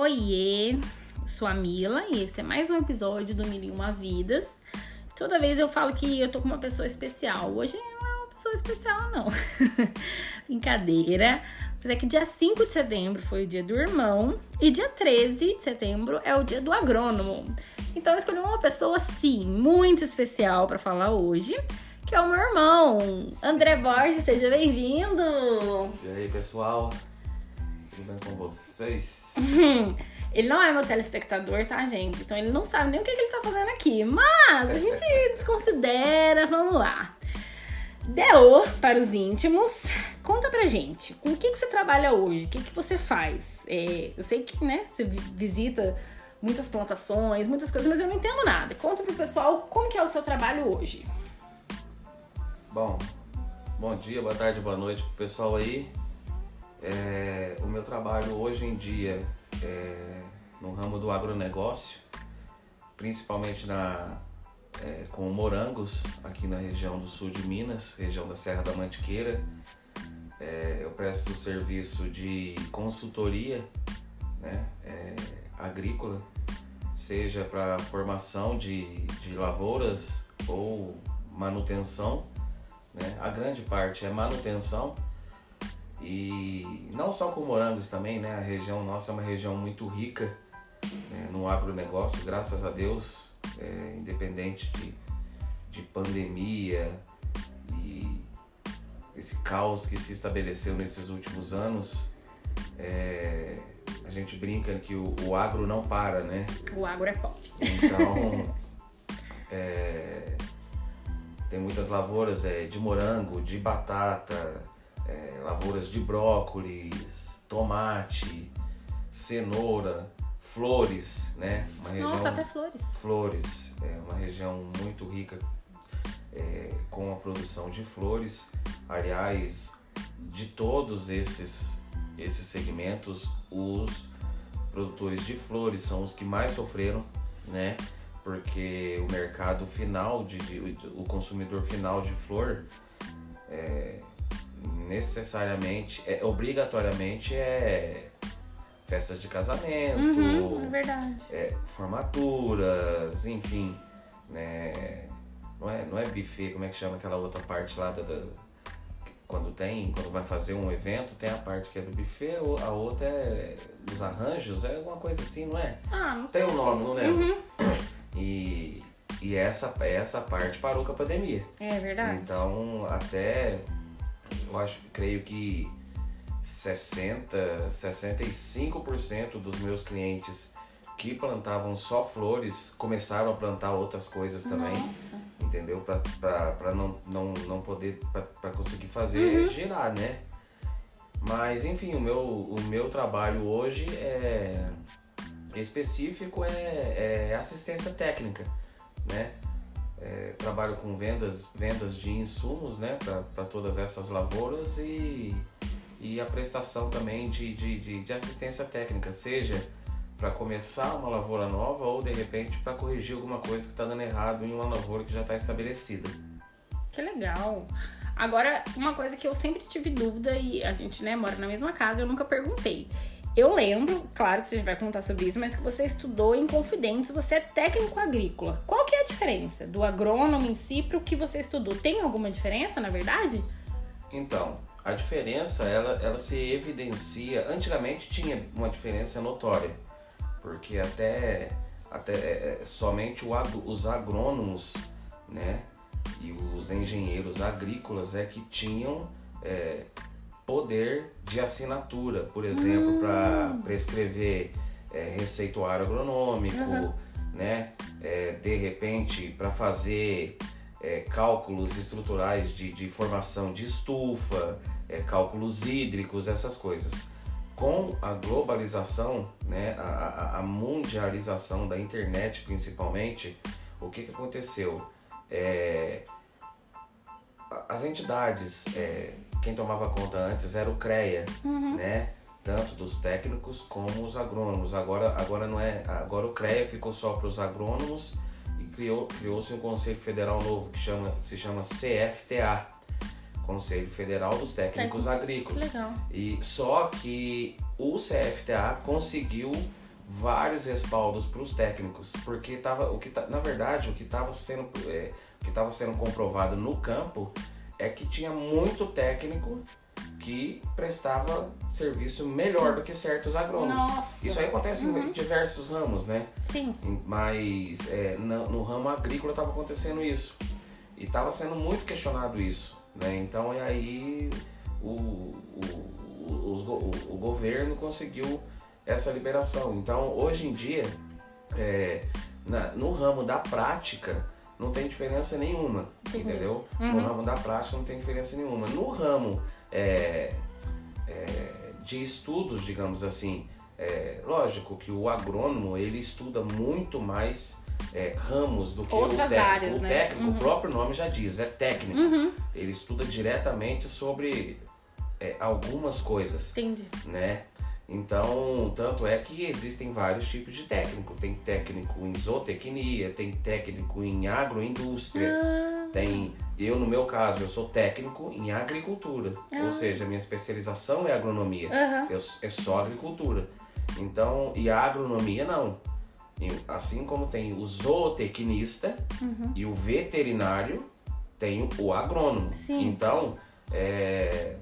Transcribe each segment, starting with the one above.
Oiê, sou a Mila e esse é mais um episódio do Mil e Uma Vidas. Toda vez eu falo que eu tô com uma pessoa especial. Hoje não é uma pessoa especial, não. Brincadeira. Mas é que dia 5 de setembro foi o dia do irmão e dia 13 de setembro é o dia do agrônomo. Então eu escolhi uma pessoa, sim, muito especial para falar hoje, que é o meu irmão, André Borges. Seja bem-vindo! E aí, pessoal? Tudo bem com vocês? Ele não é meu telespectador, tá, gente? Então ele não sabe nem o que, que ele tá fazendo aqui. Mas a gente desconsidera, vamos lá. Deo, para os íntimos, conta pra gente, com o que, que você trabalha hoje? O que, que você faz? É, eu sei que, né, você visita muitas plantações, muitas coisas, mas eu não entendo nada. Conta pro pessoal como que é o seu trabalho hoje. Bom, bom dia, boa tarde, boa noite pro pessoal aí. É, o meu trabalho hoje em dia é no ramo do agronegócio, principalmente na, é, com morangos aqui na região do sul de Minas, região da Serra da Mantiqueira. É, eu presto serviço de consultoria né, é, agrícola, seja para formação de, de lavouras ou manutenção. Né? A grande parte é manutenção e não só com morangos também, né? A região nossa é uma região muito rica né? no agronegócio, graças a Deus, é, independente de, de pandemia e esse caos que se estabeleceu nesses últimos anos, é, a gente brinca que o, o, agro não para, né? O agro é pop. Então, é, tem muitas lavouras é, de morango, de batata, é, lavouras de brócolis, tomate, cenoura, flores, né? Uma região, Nossa, até flores. Flores, é uma região muito rica é, com a produção de flores. Aliás, de todos esses, esses segmentos, os produtores de flores são os que mais sofreram, né? Porque o mercado final, de, de o consumidor final de flor, é, necessariamente, é, obrigatoriamente é festas de casamento, uhum, é verdade. É, formaturas, enfim, né? Não é, não é buffet, como é que chama aquela outra parte lá da, da, quando tem, quando vai fazer um evento, tem a parte que é do buffet, a outra é dos arranjos, é alguma coisa assim, não é? Ah, não tem um nome, não lembro. Uhum. E, e essa, essa parte parou com a pandemia. É verdade. Então, até eu acho, creio que 60, 65% dos meus clientes que plantavam só flores começaram a plantar outras coisas também. Nossa. Entendeu? Para não, não, não poder, para conseguir fazer uhum. girar, né? Mas enfim, o meu, o meu trabalho hoje é específico é, é assistência técnica, né? É, trabalho com vendas, vendas de insumos né, para todas essas lavouras e, e a prestação também de, de, de, de assistência técnica, seja para começar uma lavoura nova ou de repente para corrigir alguma coisa que está dando errado em uma lavoura que já está estabelecida. Que legal! Agora, uma coisa que eu sempre tive dúvida e a gente né, mora na mesma casa, eu nunca perguntei. Eu lembro, claro que você vai contar sobre isso, mas que você estudou em Confidentes, você é técnico agrícola. Qual que é a diferença do agrônomo em si para o que você estudou? Tem alguma diferença, na verdade? Então, a diferença, ela, ela se evidencia... Antigamente tinha uma diferença notória, porque até, até é, é somente o, os agrônomos, né, e os engenheiros agrícolas é que tinham... É, poder de assinatura, por exemplo, hum. para prescrever é, receituário agronômico, uhum. né? É, de repente, para fazer é, cálculos estruturais de, de formação de estufa, é, cálculos hídricos, essas coisas. Com a globalização, né, a, a, mundialização da internet principalmente, o que, que aconteceu? É, as entidades é, quem tomava conta antes era o CREA, uhum. né? Tanto dos técnicos como os agrônomos. Agora, agora não é. Agora o CREA ficou só para os agrônomos e criou, criou-se um conselho federal novo que chama, se chama CFTA. Conselho Federal dos Técnicos Agrícolas. Legal. E só que o CFTA conseguiu vários respaldos para os técnicos, porque tava, o que na verdade o que estava sendo, é, o que tava sendo comprovado no campo é que tinha muito técnico que prestava serviço melhor do que certos agrônomos. Nossa. Isso aí acontece Uhum. em diversos ramos, né? Sim. Mas é, no, no ramo agrícola estava acontecendo isso. E estava sendo muito questionado isso. Né? Então, e aí o, o, o, o governo conseguiu essa liberação. Então, hoje em dia, é, na- no ramo da prática, não tem diferença nenhuma. Entendi. Entendeu? Uhum. No ramo da prática não tem diferença nenhuma. No ramo é, é, de estudos, digamos assim, é, lógico que o agrônomo ele estuda muito mais é, ramos do que Outras o técnico. áreas, o né? técnico, Uhum. o próprio nome já diz, é técnico. Uhum. Ele estuda diretamente sobre é, algumas coisas Entendi. né? Então, tanto é que existem vários tipos de técnico. Tem técnico em zootecnia, tem técnico em agroindústria, Ah. tem... Eu, no meu caso, eu sou técnico em agricultura. Ah. Ou seja, minha especialização é agronomia. Aham. Eu, é só agricultura. Então, e a agronomia não. Assim como tem o zootecnista Uhum. e o veterinário, tem o agrônomo. Sim. Então, é,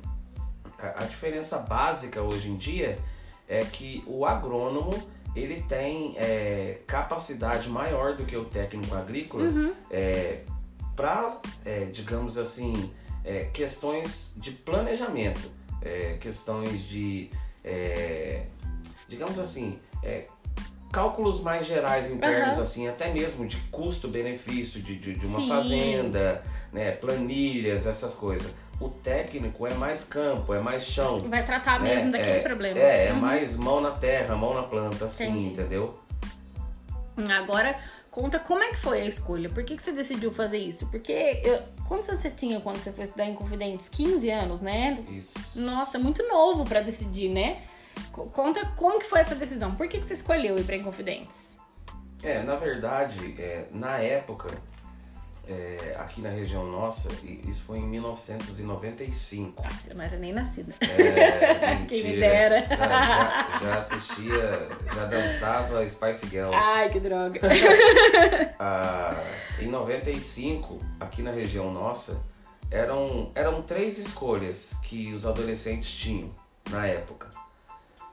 a diferença básica hoje em dia é que o agrônomo ele tem é, capacidade maior do que o técnico agrícola Uhum. para, digamos assim, é, questões de planejamento, é, questões de, é, digamos assim, é, cálculos mais gerais internos, Aham. assim, até mesmo de custo-benefício de, de, de uma Sim. fazenda, né, planilhas, essas coisas. O técnico é mais campo, é mais chão. Vai tratar mesmo daquele é, problema. É, é Uhum. mais mão na terra, mão na planta, assim, Entendi. entendeu? Agora, conta como é que foi a escolha. Por que, que você decidiu fazer isso? Porque eu, quantos anos você tinha quando você foi estudar em Confidentes? 15 anos, né? Isso. Nossa, muito novo pra decidir, né? Co- Conta como que foi essa decisão. Por que, que você escolheu ir pra Inconfidentes? É, na verdade, é, na época, é, aqui na região nossa, isso foi em 1995. Nossa, eu não era nem nascida. É, Quem me dera. É, já, já assistia, já dançava Spice Girls. Ai, que droga. Ah, em 95, aqui na região nossa, eram, eram três escolhas que os adolescentes tinham na época.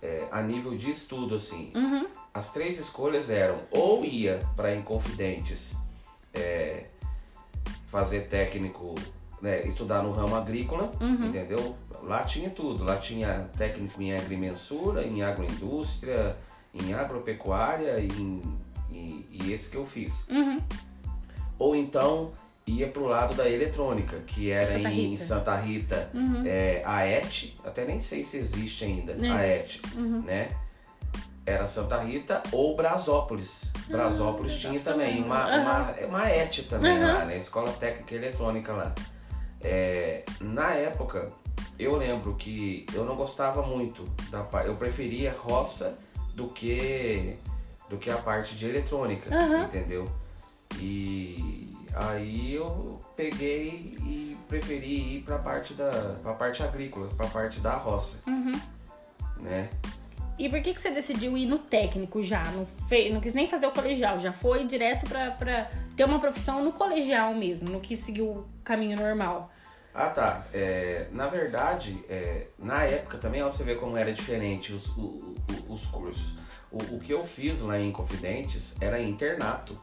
É, a nível de estudo, assim. Uhum. As três escolhas eram ou ia para Inconfidentes é, fazer técnico, né, estudar no ramo agrícola, Uhum. entendeu? Lá tinha tudo, lá tinha técnico em agrimensura, em agroindústria, em agropecuária e, em- e, e esse que eu fiz. Uhum. Ou então ia pro lado da eletrônica, que era Santa em. Santa Rita, Uhum. é, a ET, até nem sei se existe ainda, a ET, Uhum. né? Era Santa Rita ou Brasópolis. Brasópolis tinha também uma, uma, uma ET também Aham. lá, né? Escola Técnica Eletrônica lá. É, na época, eu lembro que eu não gostava muito da parte. Eu preferia roça do que, do que a parte de eletrônica, Aham. entendeu? E aí eu peguei e preferi ir pra parte da pra parte agrícola, pra parte da roça, Uhum. né? E por que, que você decidiu ir no técnico já? Não, fe... não quis nem fazer o colegial, já foi direto pra, pra ter uma profissão no colegial mesmo, no que seguiu o caminho normal. Ah tá, É, na verdade, é, na época também, ó, pra você ver como era diferente os, o- o- os cursos. O, o que eu fiz lá em Confidentes era internato.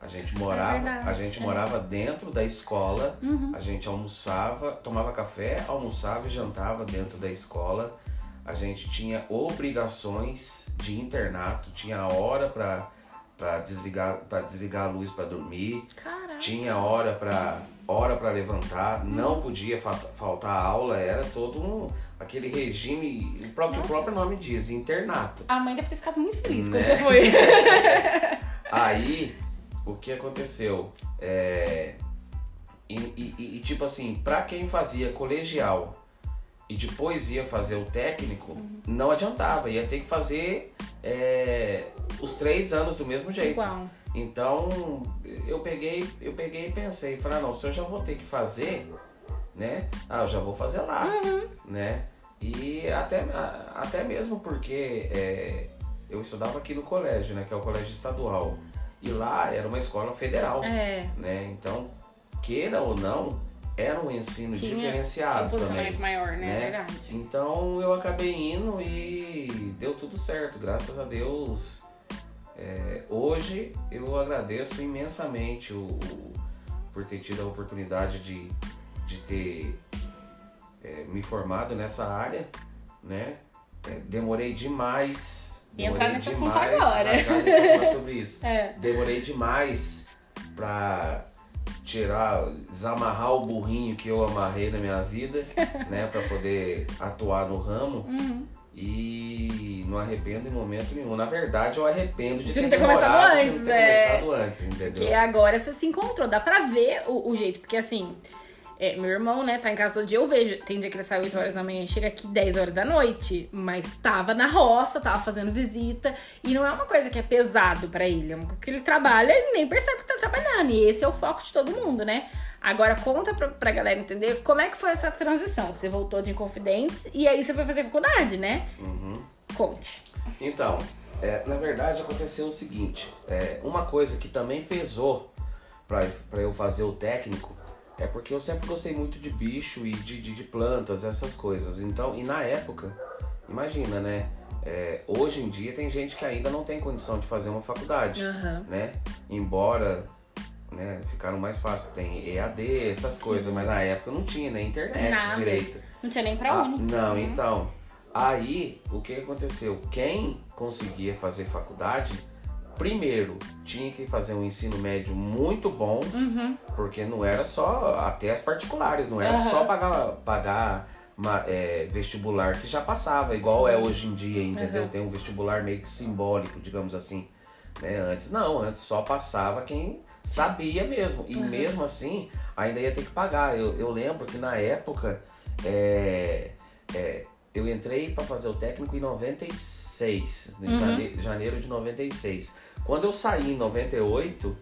A gente morava, É verdade, a gente é. morava dentro da escola, Uhum. a gente almoçava, tomava café, almoçava e jantava dentro da escola. A gente tinha obrigações de internato, tinha hora pra, pra desligar para desligar a luz pra dormir. Caraca. Tinha hora pra hora para levantar, não podia fa- faltar aula, era todo um, aquele regime, o próprio, o próprio nome diz, internato. A mãe deve ter ficado muito feliz Né? quando você foi. Aí, o que aconteceu? É, e, e- e- e, tipo assim, pra quem fazia colegial e depois ia fazer o técnico, não adiantava, ia ter que fazer é, os três anos do mesmo jeito. Igual. Então eu peguei, eu peguei e pensei, falei, ah, não, se eu já vou ter que fazer, né? Ah, eu já vou fazer lá, Uhum. né? E até, até mesmo porque é, eu estudava aqui no colégio, né? Que é o colégio estadual. E lá era uma escola federal, É. né? Então, queira ou não, era um ensino Tinha, tinha um diferenciado também. posicionamento maior, né? É né? verdade. Então eu acabei indo e deu tudo certo, graças a Deus. É, hoje eu agradeço imensamente o, o- por ter tido a oportunidade de, de ter é, me formado nessa área, né? É, demorei demais. E entrar demorei nesse assunto agora. Já, já sobre isso. É. Demorei demais pra tirar, desamarrar o burrinho que eu amarrei na minha vida, né, Pra poder atuar no ramo. Uhum. E não arrependo em momento nenhum. Na verdade, eu arrependo de, De ter, ter começado de antes, não ter é. começado antes, entendeu? Porque agora você se encontrou, dá pra ver o, o jeito, porque assim, é, meu irmão, né, tá em casa todo dia, eu vejo, tem dia que ele sai 8 horas da manhã e chega aqui 10 horas da noite, mas tava na roça, tava fazendo visita, e não é uma coisa que é pesado pra ele, é uma coisa que ele trabalha e nem percebe que tá trabalhando, e esse é o foco de todo mundo, né? Agora conta pra, pra galera entender como é que foi essa transição. Você voltou de Inconfidentes e aí você foi fazer faculdade, né? Uhum. Conte. Então, é, na verdade aconteceu o seguinte: é, uma coisa que também pesou pra eu fazer o técnico é porque eu sempre gostei muito de bicho e de, de, de plantas, essas coisas. Então, e na época, imagina, né? é, hoje em dia tem gente que ainda não tem condição de fazer uma faculdade, Aham. né? Embora né, ficaram mais fácil, tem EAD, essas coisas, mas na época não tinha nem internet Nada. direito. Não tinha nem pra Ah, Uni. não, Uhum. então. Aí, o que aconteceu? Quem conseguia fazer faculdade, primeiro tinha que fazer um ensino médio muito bom, Uhum. porque não era só até as particulares, não era Aham. só pagar, pagar uma, é, vestibular que já passava, igual Sim. é hoje em dia, entendeu? Aham. Tem um vestibular meio que simbólico, digamos assim. Né? Antes não, antes só passava quem sabia mesmo. E mesmo assim, ainda ia ter que pagar. Eu, eu lembro que na época é, é, eu entrei para fazer o técnico em 96, em Uhum. jane- janeiro de 96. Quando eu saí em 98,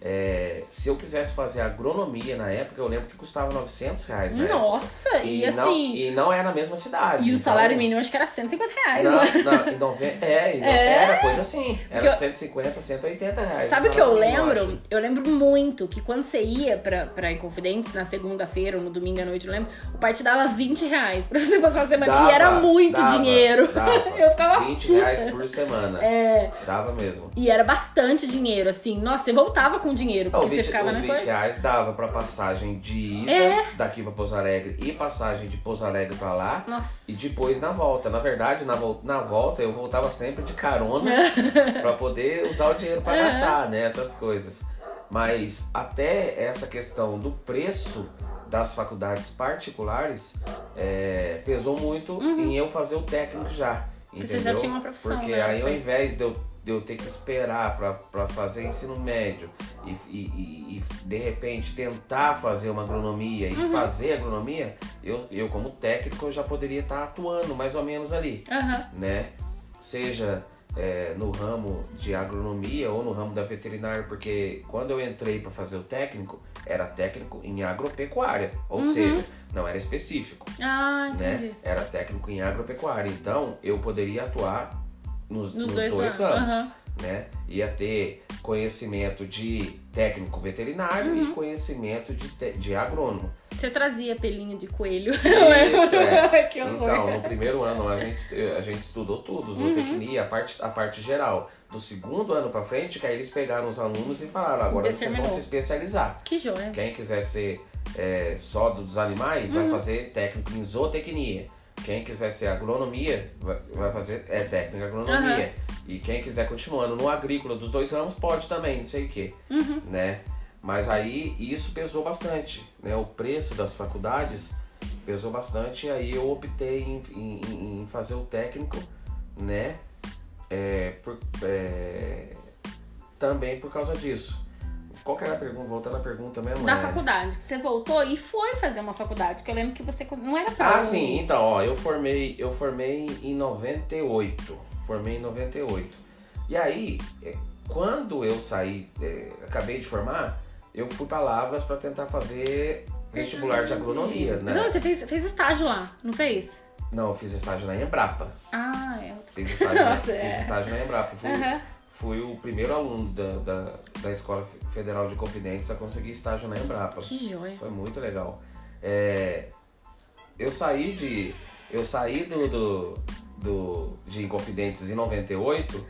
é, se eu quisesse fazer agronomia na época, eu lembro que custava 900 reais, né? Nossa, e, não, assim. e não é na mesma cidade. E o então- salário mínimo acho que era 150 reais, não, né? não, nove... é, no- É. era coisa assim. Era eu- 150, 180 reais. Sabe o que eu lembro? acho. Eu lembro muito que quando você ia pra, pra Inconfidentes, na segunda-feira ou no domingo à noite, eu lembro, o pai te dava 20 reais pra você passar a semana. Dava, e era muito dava, dinheiro. dava. eu ficava. 20 reais por semana. É, Dava mesmo. e era bastante dinheiro, assim. Nossa, você voltava com dinheiro, Não, porque os você 20, ficava na 20 coisa. reais dava pra passagem de ida É. daqui pra Pouso Alegre e passagem de Pouso Alegre pra lá. Nossa. E depois na volta. Na verdade, na, vol- na volta eu voltava sempre de carona pra poder usar o dinheiro pra gastar, né? Essas coisas. Mas até essa questão do preço das faculdades particulares é, pesou muito em eu fazer o técnico já. Uhum. Entendeu? você já tinha uma profissão, Porque né? aí ao invés de eu, de eu ter que esperar pra fazer ensino médio e, e- e- de repente tentar fazer uma agronomia e Uhum. fazer agronomia, eu, eu como técnico eu já poderia estar atuando mais ou menos ali Aham. né? Seja é, no ramo de agronomia ou no ramo da veterinária, porque quando eu entrei para fazer o técnico, era técnico em agropecuária, ou Uhum. seja, não era específico, Ah, entendi. né? Era técnico em agropecuária, então eu poderia atuar nos, Nos nos dois dois, ramos, ramos, aham. né? Ia ter conhecimento de técnico veterinário Uhum. e conhecimento de, te- de agrônomo. Você trazia pelinho de coelho. Isso, é. Então, no primeiro ano a gente, a gente estudou tudo, Uhum. zootecnia, a parte, a parte geral. Do segundo ano pra frente, que aí eles pegaram os alunos e falaram, agora vocês vão se especializar. Que joia. Quem quiser ser é, só dos animais, Uhum. vai fazer técnico em zootecnia. Quem quiser ser agronomia, vai, fazer é, técnico em agronomia. E quem quiser continuando no agrícola dos dois ramos, pode também, não sei o que, Uhum. né? Mas aí isso pesou bastante, né? O preço das faculdades pesou bastante e aí eu optei em, em- em fazer o técnico, né? É, por- é, também por causa disso. Qual que era a pergunta? Voltando à pergunta mesmo. Da é- faculdade. que Você voltou e foi fazer uma faculdade. Que eu lembro que você não era pra. Ah, sim, então, ó, eu formei, eu formei em 98. Formei em 98. E aí, é, quando eu saí, é, acabei de formar, eu fui para Lavras para tentar fazer vestibular de agronomia, Mas não, né? você fez, fez estágio lá, não fez? Não, eu fiz estágio na Embrapa. Ah, é. Fiz estágio, na, Nossa, fiz é. estágio na Embrapa. Fui, Aham. Fui o primeiro aluno da, da, da Escola Federal de Confidentes a conseguir estágio na Embrapa. Que joia. Foi muito legal. É, eu saí de. Eu saí do, do, do de Inconfidentes em 98,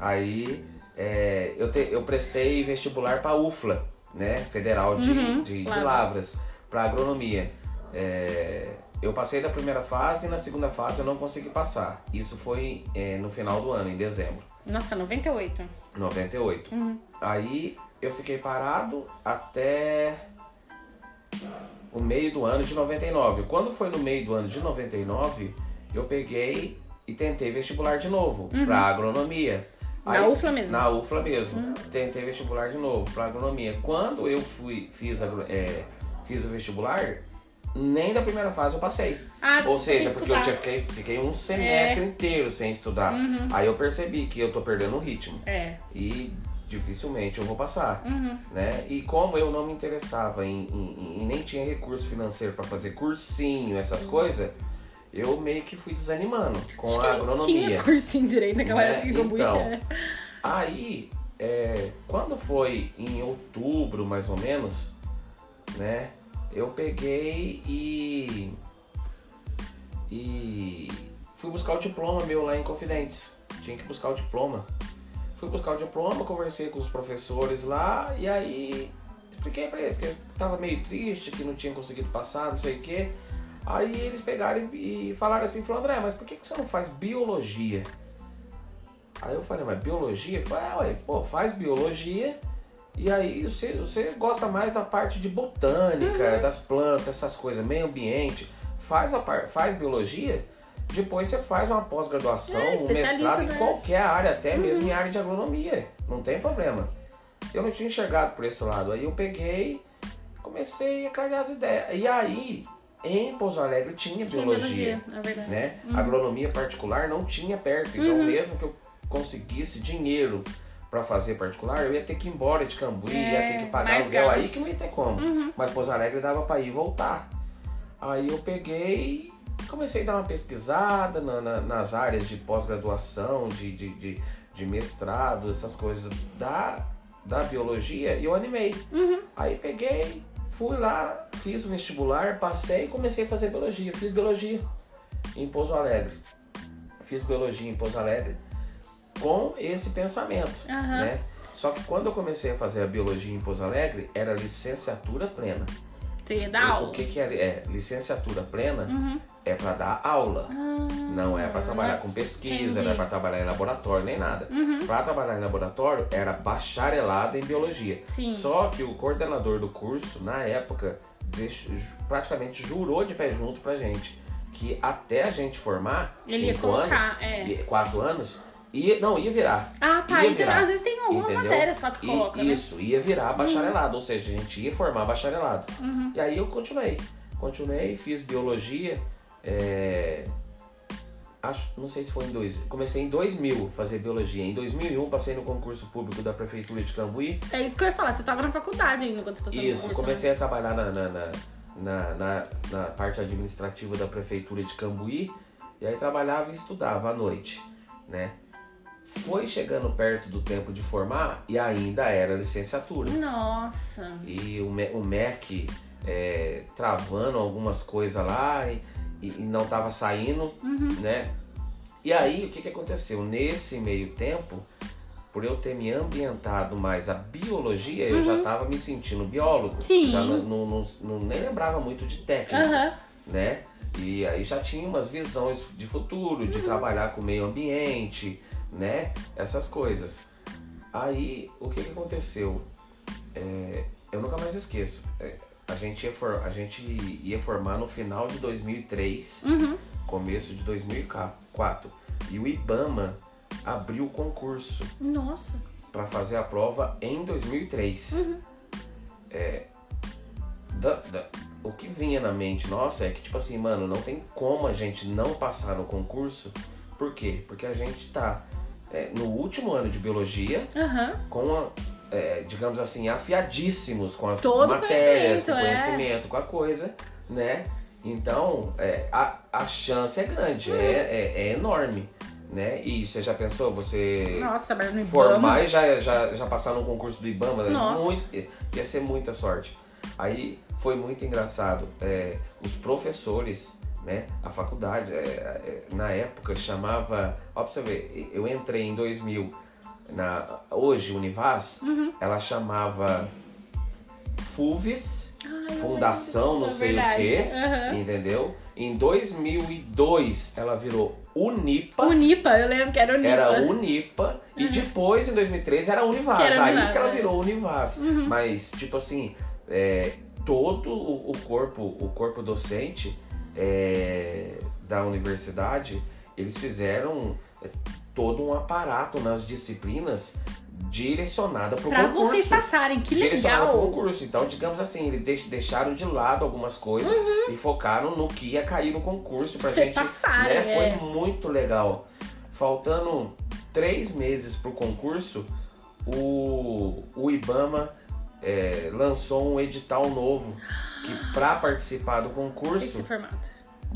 aí é, eu, te- eu prestei vestibular para UFLA, né? Federal de, Uhum, de, de Lavras. Lavras, para agronomia. É, eu passei da primeira fase e na segunda fase eu não consegui passar. Isso foi é, no final do ano, em dezembro. Nossa, 98. 98. Uhum. Aí eu fiquei parado até o meio do ano de 99. Quando foi no meio do ano de 99, eu peguei e tentei vestibular de novo pra agronomia. Uhum. Na UFLA mesmo? Na UFLA mesmo. Tentei vestibular de novo pra agronomia. Quando eu fui fiz, é, fiz o vestibular, nem da primeira fase eu passei. Ah, Ou seja, porque eu estudar. tinha, fiquei, fiquei um semestre inteiro sem estudar. Aí eu percebi que eu tô perdendo o ritmo É. e dificilmente eu vou passar, Uhum. né? E como eu não me interessava em, em- e nem tinha recurso financeiro para fazer cursinho, essas coisas, eu meio que fui desanimando com Acho a agronomia. Tinha cursinho direito naquela né? época que eu Então, é. Aí, é, quando foi em outubro, mais ou menos, né? Eu peguei e. E. Fui buscar o diploma meu lá em Confidentes. Tinha que buscar o diploma. Fui buscar o diploma, conversei com os professores lá e aí expliquei pra eles que eu tava meio triste, que não tinha conseguido passar, não sei o quê. Aí eles pegaram e falaram assim, falou, André, mas por que, que você não faz biologia? Aí eu falei, mas biologia? Ele falou, ah, ué, pô, faz biologia e aí você, você gosta mais da parte de botânica, das plantas, essas coisas, meio ambiente. Faz, a par, faz biologia, depois você faz uma pós-graduação, É, um mestrado em né? qualquer área, até mesmo em área de agronomia. Não tem problema. Eu não tinha enxergado por esse lado. Aí eu peguei, comecei a calhar as ideias. E aí, em Pouso Alegre tinha, Tinha biologia biologia, é né? Agronomia particular não tinha perto, então mesmo que eu conseguisse dinheiro para fazer particular, eu ia ter que ir embora de Cambuí, É, ia ter que pagar mais aluguel aí que não ia ter como. Mas Pouso Alegre dava para ir e voltar. Aí eu peguei e comecei a dar uma pesquisada na- na- nas áreas de pós-graduação, de, de, de, de mestrado, essas coisas da, da biologia, e eu animei. Aí peguei, fui lá, fiz o vestibular, passei e comecei a fazer biologia. Fiz biologia em Pouso Alegre. Fiz biologia em Pouso Alegre com esse pensamento, Aham. né? Só que quando eu comecei a fazer a biologia em Pouso Alegre, era licenciatura plena. Você ia dar O- aula. O que, que é, é licenciatura plena? Uhum. É para dar aula. Ah, Não é para trabalhar com pesquisa, entendi. Uhum. não é para trabalhar em laboratório, nem nada. Para trabalhar em laboratório era bacharelado em biologia. Sim. Só que o coordenador do curso, na época, deix- ju- praticamente jurou de pé junto pra gente que até a gente formar, Ele cinco colocar, anos, é. quatro anos, ia, não, ia virar. Ah, tá. Ia Então, virar. às vezes tem algumas Entendeu? matérias só que coloca, né? Uhum. Isso, ia virar bacharelado, ou seja, a gente ia formar bacharelado. E aí eu continuei. Continuei, fiz biologia. é, Acho, não sei se foi em dois. Comecei em 2000 fazer biologia. Em 2001 passei no concurso público da prefeitura de Cambuí. É isso que eu ia falar. Você tava na faculdade ainda quando você passou Isso, curso, comecei a trabalhar na, na, na, na, na- na parte administrativa da prefeitura de Cambuí. E aí trabalhava e estudava à noite, né? Foi chegando perto do tempo de formar e ainda era licenciatura. Nossa. E o, o MEC é, travando algumas coisas lá e, e- não tava saindo, né? E aí, o que, que aconteceu? Nesse meio tempo, por eu ter me ambientado mais a biologia, eu já tava me sentindo biólogo. Sim. Já não, não- não- não- nem lembrava muito de técnica, Aham. né? E aí já tinha umas visões de futuro, de trabalhar com o meio ambiente, né? Essas coisas. Aí, o que, que aconteceu? É, eu nunca mais esqueço. É, a, gente ia for- a gente ia formar no final de 2003, Uhum. começo de 2004. E o IBAMA abriu o concurso Nossa. para fazer a prova em 2003. É, da- da- o que vinha na mente nossa é que, tipo assim, mano, não tem como a gente não passar no concurso. Por quê? Porque a gente tá é, no último ano de biologia, Aham. com a, é, digamos assim, afiadíssimos com as Todo matérias, com o conhecimento, é. conhecimento, com a coisa, né? Então, é, a, a chance é grande, é, é, é enorme. Né? E você já pensou você Nossa, formar e já, já, já passar no concurso do Ibama? né? Nossa. Muito, ia ser muita sorte. Aí foi muito engraçado. é, os professores, né? A faculdade, é, é, na época chamava. Ó, pra você ver, eu entrei em 2000. Na, hoje, Univas, Uhum. ela chamava FUVES, Ai, Fundação, não disso, sei é o verdade. quê, Aham. entendeu? Em 2002, ela virou Unipa. Unipa, eu lembro que era Unipa. Era Unipa e depois em 2013 era Univas. Que era Aí que ela é. virou Univas. Mas, tipo assim, é, todo o, o corpo, o corpo docente é, da universidade, eles fizeram é, todo um aparato nas disciplinas direcionada para o concurso. vocês passarem, que direcionada para o legal. concurso. Então, digamos assim, eles deix- deixaram de lado algumas coisas e focaram no que ia cair no concurso Uhum. Vocês gente. passarem, né? é. Foi muito legal. Faltando três meses concurso, o, o Ibama é, lançou um edital novo que para participar do concurso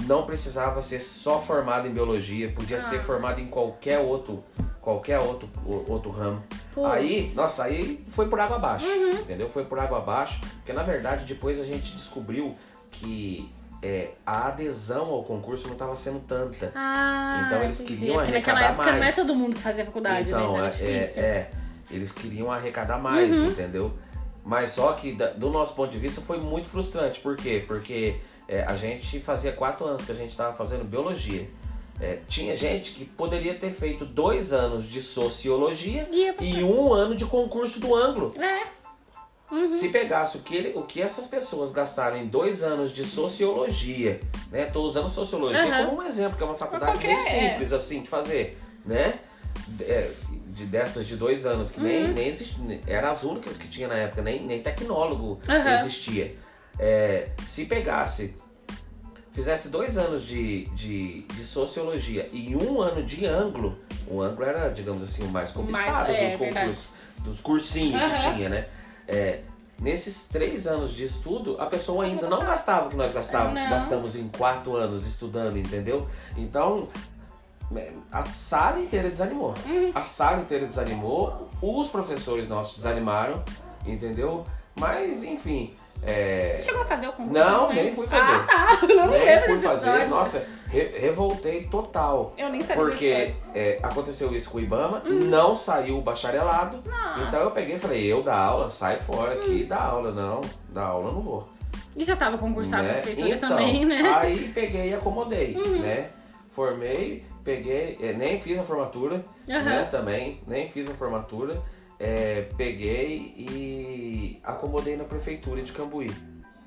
não precisava ser só formado em biologia, podia Ah. ser formado em qualquer outro qualquer outro outro ramo. Aí, nossa, aí foi por água abaixo, Uhum. entendeu? Foi por água abaixo, porque na verdade depois a gente descobriu que é, a adesão ao concurso não estava sendo tanta. Ah, Então eles entendi. queriam É naquela arrecadar época não é mais. todo mundo que fazia faculdade, né? então, Então é, difícil. é, eles queriam arrecadar mais, Uhum. entendeu? Mas só que da- do nosso ponto de vista foi muito frustrante. Por quê? Porque é, a gente fazia quatro anos que a gente estava fazendo biologia. É, tinha gente que poderia ter feito dois anos de sociologia e um ano de concurso do ângulo. É. Uhum. Se pegasse o que, ele- o que essas pessoas gastaram em dois anos de sociologia, né? Tô usando sociologia Aham. como um exemplo, que é uma faculdade qualquer- bem simples assim de fazer, né? É, de, dessas de dois anos, que Uhum. nem, nem existia, eram as únicas que tinha na época, nem, nem tecnólogo Aham. existia. É, se pegasse, fizesse dois anos de, de, de sociologia e um ano de ângulo, o ângulo era, digamos assim, o mais cobiçado é, dos concursos, dos cursinhos Aham. que tinha, né? É, nesses três anos de estudo, a pessoa ainda não gastava o que nós gastávamos, Não. gastamos em quatro anos estudando, entendeu? Então, a sala inteira desanimou. Uhum. A sala inteira desanimou, os professores nossos desanimaram, entendeu? Mas, enfim. é, Você chegou a fazer o concurso? Não, né? nem fui fazer. Ah, tá. Não nem fui fazer. episódio. Nossa, re- revoltei total. Eu nem sabia Porque é, aconteceu isso com o Ibama, não saiu o bacharelado. Nossa. Então eu peguei e falei, eu da aula, sai fora aqui, dá aula. Não, da aula eu não vou. E já tava concursado né? na prefeitura então, também, né? Uhum. Aí peguei e acomodei, né? Formei, peguei, é, nem fiz a formatura, Aham. né? Também, nem fiz a formatura. É, peguei e acomodei na prefeitura de Cambuí,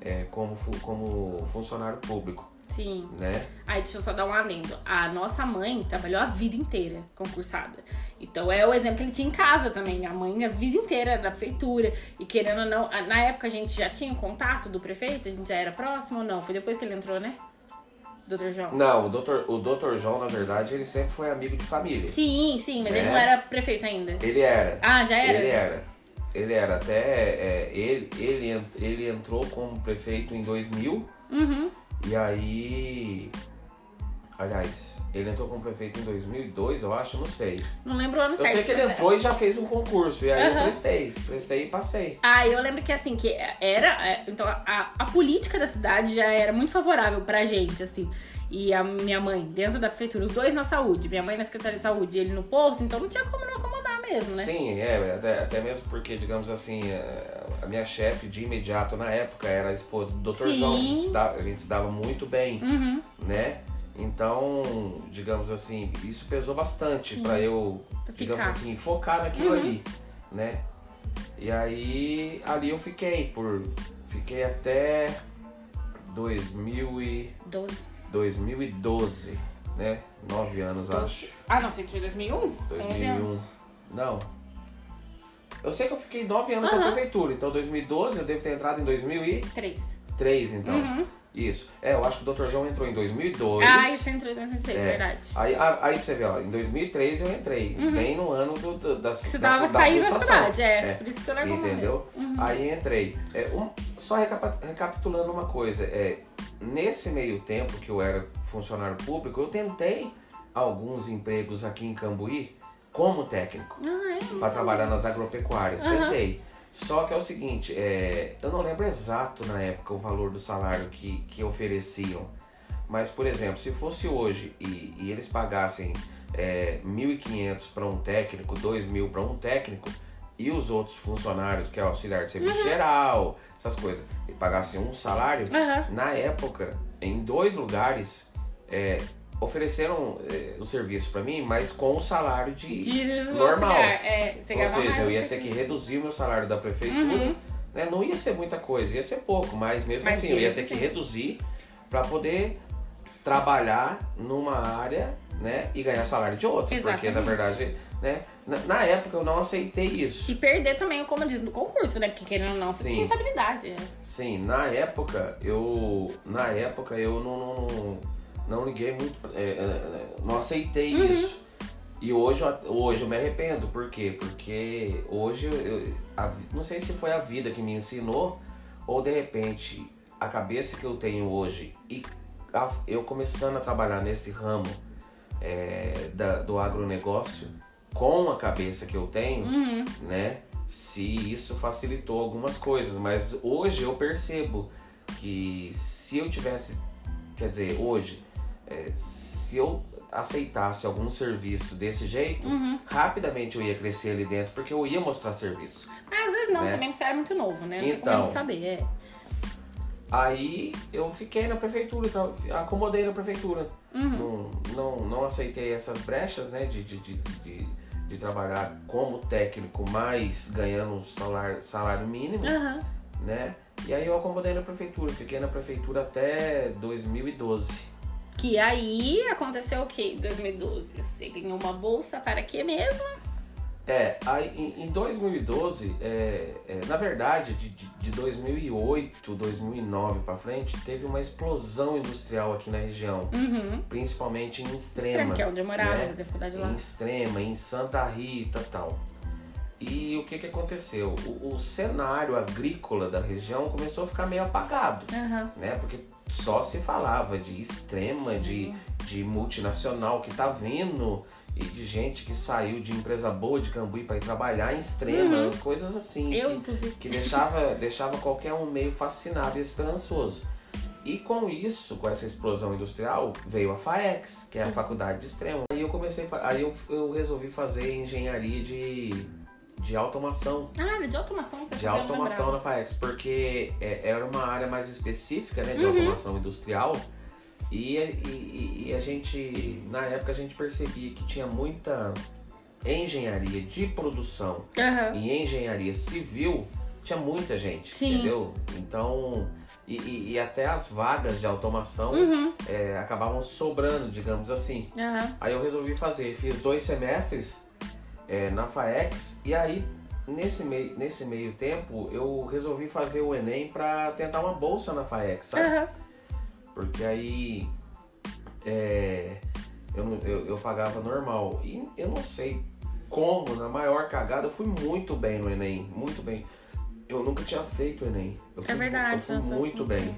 é, como, como funcionário público, Sim. né? Aí deixa eu só dar um adendo. A nossa mãe trabalhou a vida inteira concursada. Então é o exemplo que ele tinha em casa também. Minha mãe a vida inteira da prefeitura. E querendo ou não, a- na época a gente já tinha contato do prefeito? A gente já era próximo ou não? Foi depois que ele entrou, né? Doutor João? Não, o doutor, o doutor João, na verdade, ele sempre foi amigo de família. Sim, sim, mas ele É. não era prefeito ainda. Ele era. Ah, já era? Ele era. Ele era. Até é, ele, ele, ele entrou como prefeito em 2000 Uhum. e aí. Aliás, ele entrou como prefeito em 2002, eu acho, não sei. Não lembro o ano Eu certo. sei que ele mas é. entrou e já fez um concurso, e aí eu Aham. prestei. Prestei e passei. Ah, eu lembro que assim, que era. é, Então, a, a política da cidade já era muito favorável pra gente, assim. E a minha mãe, dentro da prefeitura, os dois na saúde, minha mãe na Secretaria de Saúde e ele no posto, então não tinha como não acomodar mesmo, né? Sim, é, até, até mesmo porque, digamos assim, é, a minha chefe de imediato na época era a esposa do Dr. Sim. João. A gente se dava- a gente se dava muito bem. Uhum. né? Então, digamos assim, isso pesou bastante pra eu, Pra digamos assim, focar naquilo Uhum. ali, né? E aí, ali eu fiquei por fiquei até 2000 e, 12. 2012, né? Nove anos, acho. Ah, não, você em 2001? 11 2001. anos. Não. Eu sei que eu fiquei nove anos na Aham. prefeitura, então 2012 eu devo ter entrado em 2003, 3. então. Uhum. Isso. É, eu acho que o Dr. João entrou em 2002. Ah, isso entrou em 2003, É. verdade. Aí, aí pra você ver, ó, em 2003 eu entrei, bem no ano do, do, das, Uhum. Você da, tava da saindo da faculdade, é, É. Por isso que você largou Entendeu? Uhum. Aí entrei. É, um- só recapitulando uma coisa, é, nesse meio tempo que eu era funcionário público, eu tentei alguns empregos aqui em Cambuí como técnico Ah, é? para trabalhar nas agropecuárias. Aham. Tentei. Só que é o seguinte, é, eu não lembro exato na época o valor do salário que, que ofereciam. Mas, por exemplo, se fosse hoje e, e eles pagassem é, 1.500 para um técnico, 2.000 para um técnico, e os outros funcionários, que é auxiliar de serviço geral, essas coisas, e pagassem um salário, Aham. na época, em dois lugares, é, ofereceram é, o serviço para mim, mas com o salário de, De normal. É, Ou seja, eu ia que ter que reduzir o meu salário da prefeitura. Uhum. Né? Não ia ser muita coisa, ia ser pouco, mas mesmo Mas assim eu ia ter que ser. reduzir para poder trabalhar numa área né, e ganhar salário de outra. Porque na Exatamente. verdade, né, na, na época eu não aceitei isso. E perder também o comodismo do concurso, né? Porque querendo ou não, você Sim. tinha estabilidade. é. Sim, na época eu. Na época eu não, não, não, liguei muito. é, é, é, não aceitei Uhum. isso. E hoje, hoje eu me arrependo. Por quê? Porque hoje eu, a não sei se foi a vida que me ensinou ou de repente a cabeça que eu tenho hoje e a- eu começando a trabalhar nesse ramo é, da- do agronegócio com a cabeça que eu tenho, Uhum. né? Se isso facilitou algumas coisas, mas hoje eu percebo que se eu tivesse, quer dizer, hoje, é, se eu aceitasse algum serviço desse jeito, Uhum. rapidamente eu ia crescer ali dentro, porque eu ia mostrar serviço. Mas às vezes não, Né? também porque você era muito novo, né? Não Então. saber, é. Aí eu fiquei na prefeitura, acomodei na prefeitura. Uhum. Não, não, não aceitei essas brechas, né, de, de, de, de, de trabalhar como técnico, mas ganhando um salário, salário mínimo, Aham. né? E aí eu acomodei na prefeitura, fiquei na prefeitura até 2012. Que aí aconteceu o quê? Em 2012, você ganhou uma bolsa para quê mesmo? É, aí em, em 2012, é, é, na verdade, de, de, de 2008, 2009 pra frente, teve uma explosão industrial aqui na região, Uhum. principalmente em Extrema. Extremo, que é onde eu morava, né? faculdade lá. em Extrema, em Santa Rita e tal. E o que que aconteceu? O, o cenário agrícola da região começou a ficar meio apagado, Aham. né? Porque só se falava de Extrema, de, de multinacional que tá vindo e de gente que saiu de empresa boa de Cambuí para ir trabalhar em Extrema, coisas assim. Uhum. Eu, que- inclusive. que deixava, deixava qualquer um meio fascinado e esperançoso. E com isso, com essa explosão industrial, veio a FAEX, que é a faculdade de extremo. Aí eu comecei, aí eu, eu resolvi fazer engenharia de, de automação. Ah, de automação, você De automação na FAEX, porque é, era uma área mais específica né, de Uhum. automação industrial. E, e, e a gente, na época, a gente percebia que tinha muita engenharia de produção Aham. e engenharia civil tinha muita gente, Sim. entendeu? Então, e, e- até as vagas de automação Uhum. é, acabavam sobrando, digamos assim. Aí eu resolvi fazer, fiz dois semestres é, na FAEX e aí nesse meio, nesse meio tempo eu resolvi fazer o Enem para tentar uma bolsa na FAEX, sabe? Aham. Porque aí é, eu, eu, eu pagava normal. E eu não sei como, na maior cagada, eu fui muito bem no Enem. Muito bem. Eu nunca tinha feito o Enem. Eu fui, É verdade, Eu fui muito bem.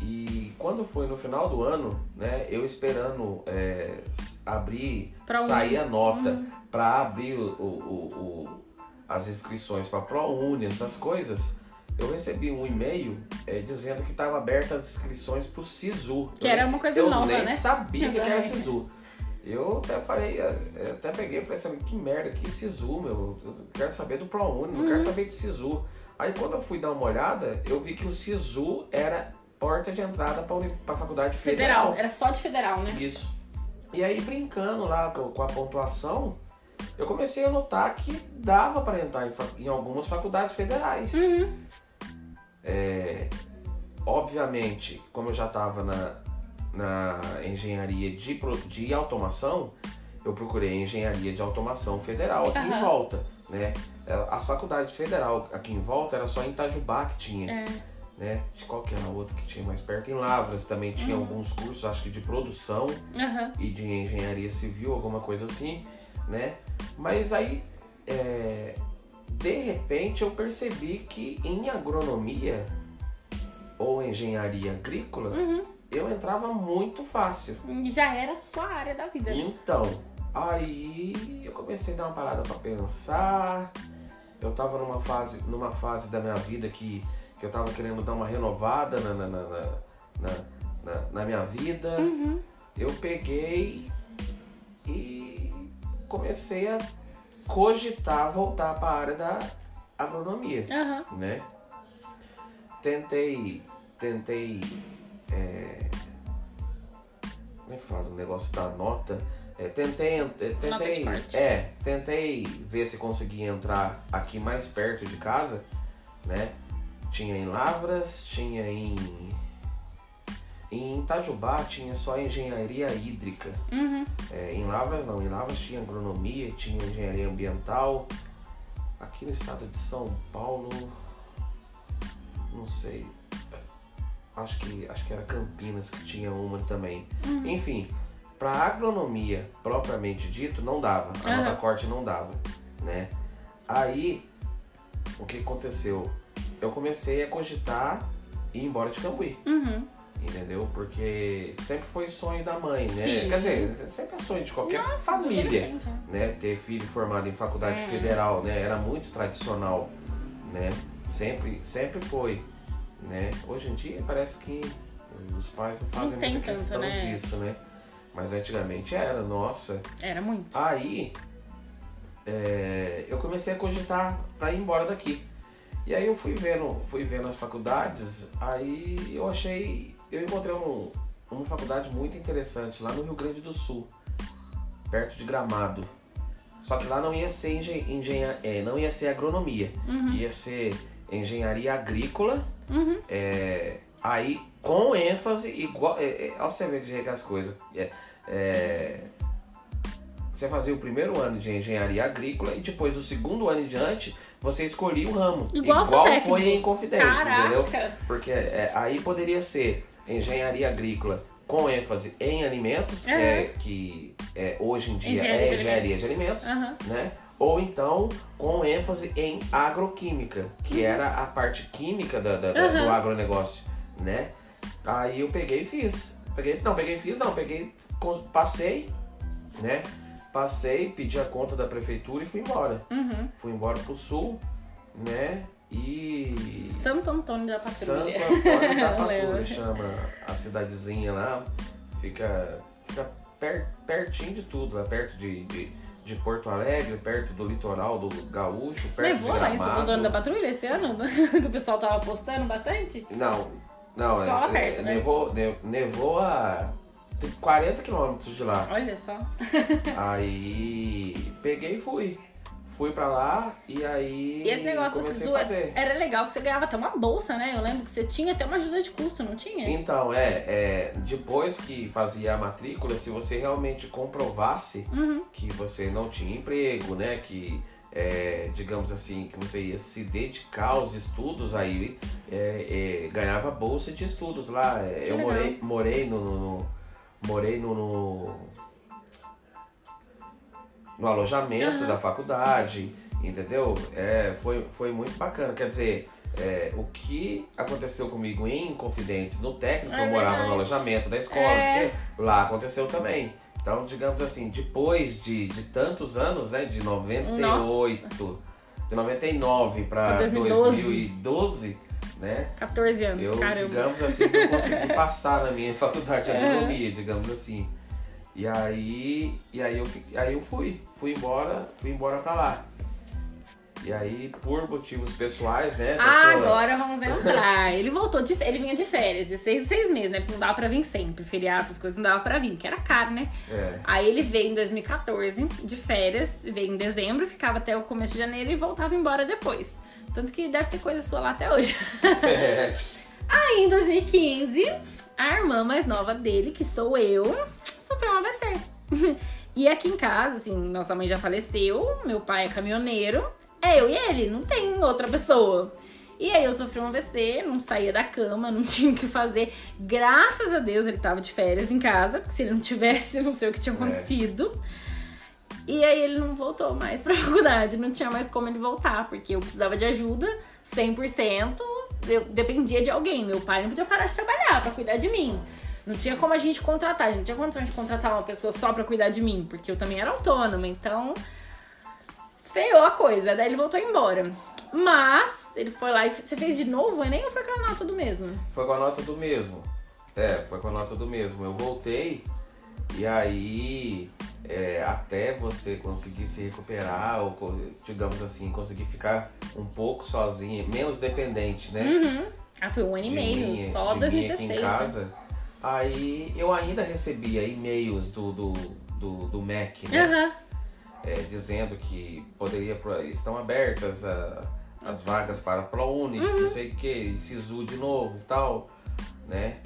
E quando foi no final do ano, né, eu esperando é, abrir, sair a nota para abrir o, o- o- as inscrições para ProUni, essas coisas, eu recebi um e-mail é, dizendo que estava aberta as inscrições para o SISU. Que Eu era nem- uma coisa eu nova, nem né? sabia o que, que era Exatamente. SISU. Eu até falei, é, é, até peguei e falei assim, que merda, que SISU, meu? Eu quero saber do ProUni, não Uhum. quero saber de SISU. Aí quando eu fui dar uma olhada, eu vi que o SISU era porta de entrada para a faculdade Federal. federal. Era só de federal, né? Isso. E aí, brincando lá com a pontuação, eu comecei a notar que dava para entrar em, em algumas faculdades federais. Uhum. É, obviamente, como eu já estava na, na engenharia de, de automação, eu procurei engenharia de automação federal aqui em Aham. volta, né? É, As faculdades federal aqui em volta era só em Itajubá que tinha É. né? De qual que era a outra que tinha mais perto? Em Lavras também tinha Uhum. alguns cursos, acho que de produção Aham. e de engenharia civil, alguma coisa assim, né? Mas aí, é, de repente, eu percebi que em agronomia ou engenharia agrícola, eu entrava muito fácil. Já era a sua área da vida. né? Então, aí eu comecei a dar uma parada pra pensar. Eu tava numa fase, numa fase da minha vida que, que eu tava querendo dar uma renovada na, na, na, na, na- na- minha vida. Eu peguei e comecei a cogitar voltar para a área da agronomia Aham. né? Tentei, tentei, é, como é que fala o negócio da nota? É, tentei, é, tentei, é, tentei ver se conseguia entrar aqui mais perto de casa, né? Tinha em Lavras, tinha em em Itajubá tinha só engenharia hídrica. Uhum. É, em Lavras não, em Lavras tinha agronomia, tinha engenharia ambiental. Aqui no estado de São Paulo, não sei. Acho que, acho que era Campinas que tinha uma também. Enfim, para agronomia propriamente dito, não dava. A Aham. nota corte não dava, né? Aí, o que aconteceu? Eu comecei a cogitar ir embora de Cambuí. Uhum. Entendeu? Porque sempre foi sonho da mãe, né? Sim. Quer dizer, sempre é sonho de qualquer família, adolescente, é. né? Ter filho formado em faculdade É. federal, né? Era muito tradicional, né? Sempre, sempre foi, né? Hoje em dia parece que os pais não fazem tem muita tanto, questão né? disso, né? Mas antigamente era, nossa. Era muito. Aí é, eu comecei a cogitar para ir embora daqui. E aí eu fui vendo, fui vendo as faculdades, aí eu achei, eu encontrei um- uma faculdade muito interessante lá no Rio Grande do Sul, perto de Gramado. Só que lá não ia ser engen engenha- é, não ia ser agronomia, ia ser engenharia agrícola. Uhum. É, aí com ênfase igual. É, é, de jeito as coisas. É, é, você fazia o primeiro ano de engenharia agrícola e depois do segundo ano em diante você escolhia o ramo. Igual técnico. foi em Confidentes, entendeu? Caraca. Porque é, aí poderia ser engenharia agrícola com ênfase em alimentos, que, É. que é, hoje em dia Engenharia é de engenharia alimentos. de alimentos, Aham. né? Ou então com ênfase em agroquímica, que era a parte química da, da- da- do Uhum. agronegócio, né? Aí eu peguei e fiz. Peguei, não, peguei e fiz, não, peguei, passei, né? Passei, pedi a conta da prefeitura e fui embora. Uhum. Fui embora pro sul, né? E Santo Antônio da Santo Patrulha. Antônio da Patrulha chama a cidadezinha lá. Fica, fica per- pertinho de tudo, lá perto de, de, de Porto Alegre, perto do litoral do Gaúcho, perto Levou de lá em Santo Gramado. Antônio da Patrulha esse ano? que o pessoal tava postando bastante? Não, não, Só é, perto, é, né? nevou, ne- nevou a 40 quilômetros de lá. Olha só. Aí peguei e fui. Fui pra lá e aí E esse negócio do SISU a fazer. era legal que você ganhava até uma bolsa, né? Eu lembro que você tinha até uma ajuda de custo, não tinha? Então, é, é, depois que fazia a matrícula, se você realmente comprovasse Uhum. que você não tinha emprego, né, que, é, digamos assim, que você ia se dedicar aos estudos, aí é, é, ganhava bolsa de estudos lá. Que Eu legal. morei, morei no- no- morei no, no, no alojamento Aham. da faculdade, entendeu? É, foi, foi muito bacana. Quer dizer, é, o que aconteceu comigo em Confidentes, no técnico, É eu morava verdade. no alojamento da escola, É. lá aconteceu também. Então, digamos assim, depois de, de tantos anos, né, de 98, de 99 para 2012. 2012, né, 14 anos, eu, caramba. digamos assim, eu consegui passar na minha faculdade de É. agronomia, digamos assim. E aí, e aí eu, aí eu fui, fui embora, fui embora pra lá. E aí, por motivos pessoais, né? Ah, sua- agora vamos entrar. Ele voltou de ele vinha de férias, de seis seis meses, né? Porque não dava pra vir sempre. Feriados, essas coisas não dava pra vir, que era caro, né? É. Aí ele veio em 2014, de férias, veio em dezembro, ficava até o começo de janeiro e voltava embora depois. Tanto que deve ter coisa sua lá até hoje. É. Aí em 2015, a irmã mais nova dele, que sou eu, sofreu um AVC. e aqui em casa, assim, nossa mãe já faleceu, meu pai é caminhoneiro, é eu e ele, não tem outra pessoa. E aí eu sofri um AVC, não saía da cama, não tinha o que fazer. Graças a Deus ele tava de férias em casa, porque se ele não tivesse, não sei o que tinha acontecido. E aí ele não voltou mais pra faculdade, não tinha mais como ele voltar, porque eu precisava de ajuda 100%, eu dependia de alguém. Meu pai não podia parar de trabalhar pra cuidar de mim. Não tinha como a gente contratar, a gente não tinha condição de contratar uma pessoa só pra cuidar de mim, porque eu também era autônoma, então feiou a coisa. Daí ele voltou embora. Mas ele foi lá e você fez de novo, nem ou foi com a nota do mesmo? Foi com a nota do mesmo. É, foi com a nota do mesmo. Eu voltei e aí é, até você conseguir se recuperar, ou digamos assim, conseguir ficar um pouco sozinha, menos dependente, né? Uhum. Ah, foi um ano e meio, só de 2016. Mim aqui em casa. Né? Aí eu ainda recebia e-mails do, do, do, do MEC, né? Uhum. É, dizendo que poderia estão abertas a, as vagas para a ProUni, Uhum. não sei o que, SISU de novo e tal, né?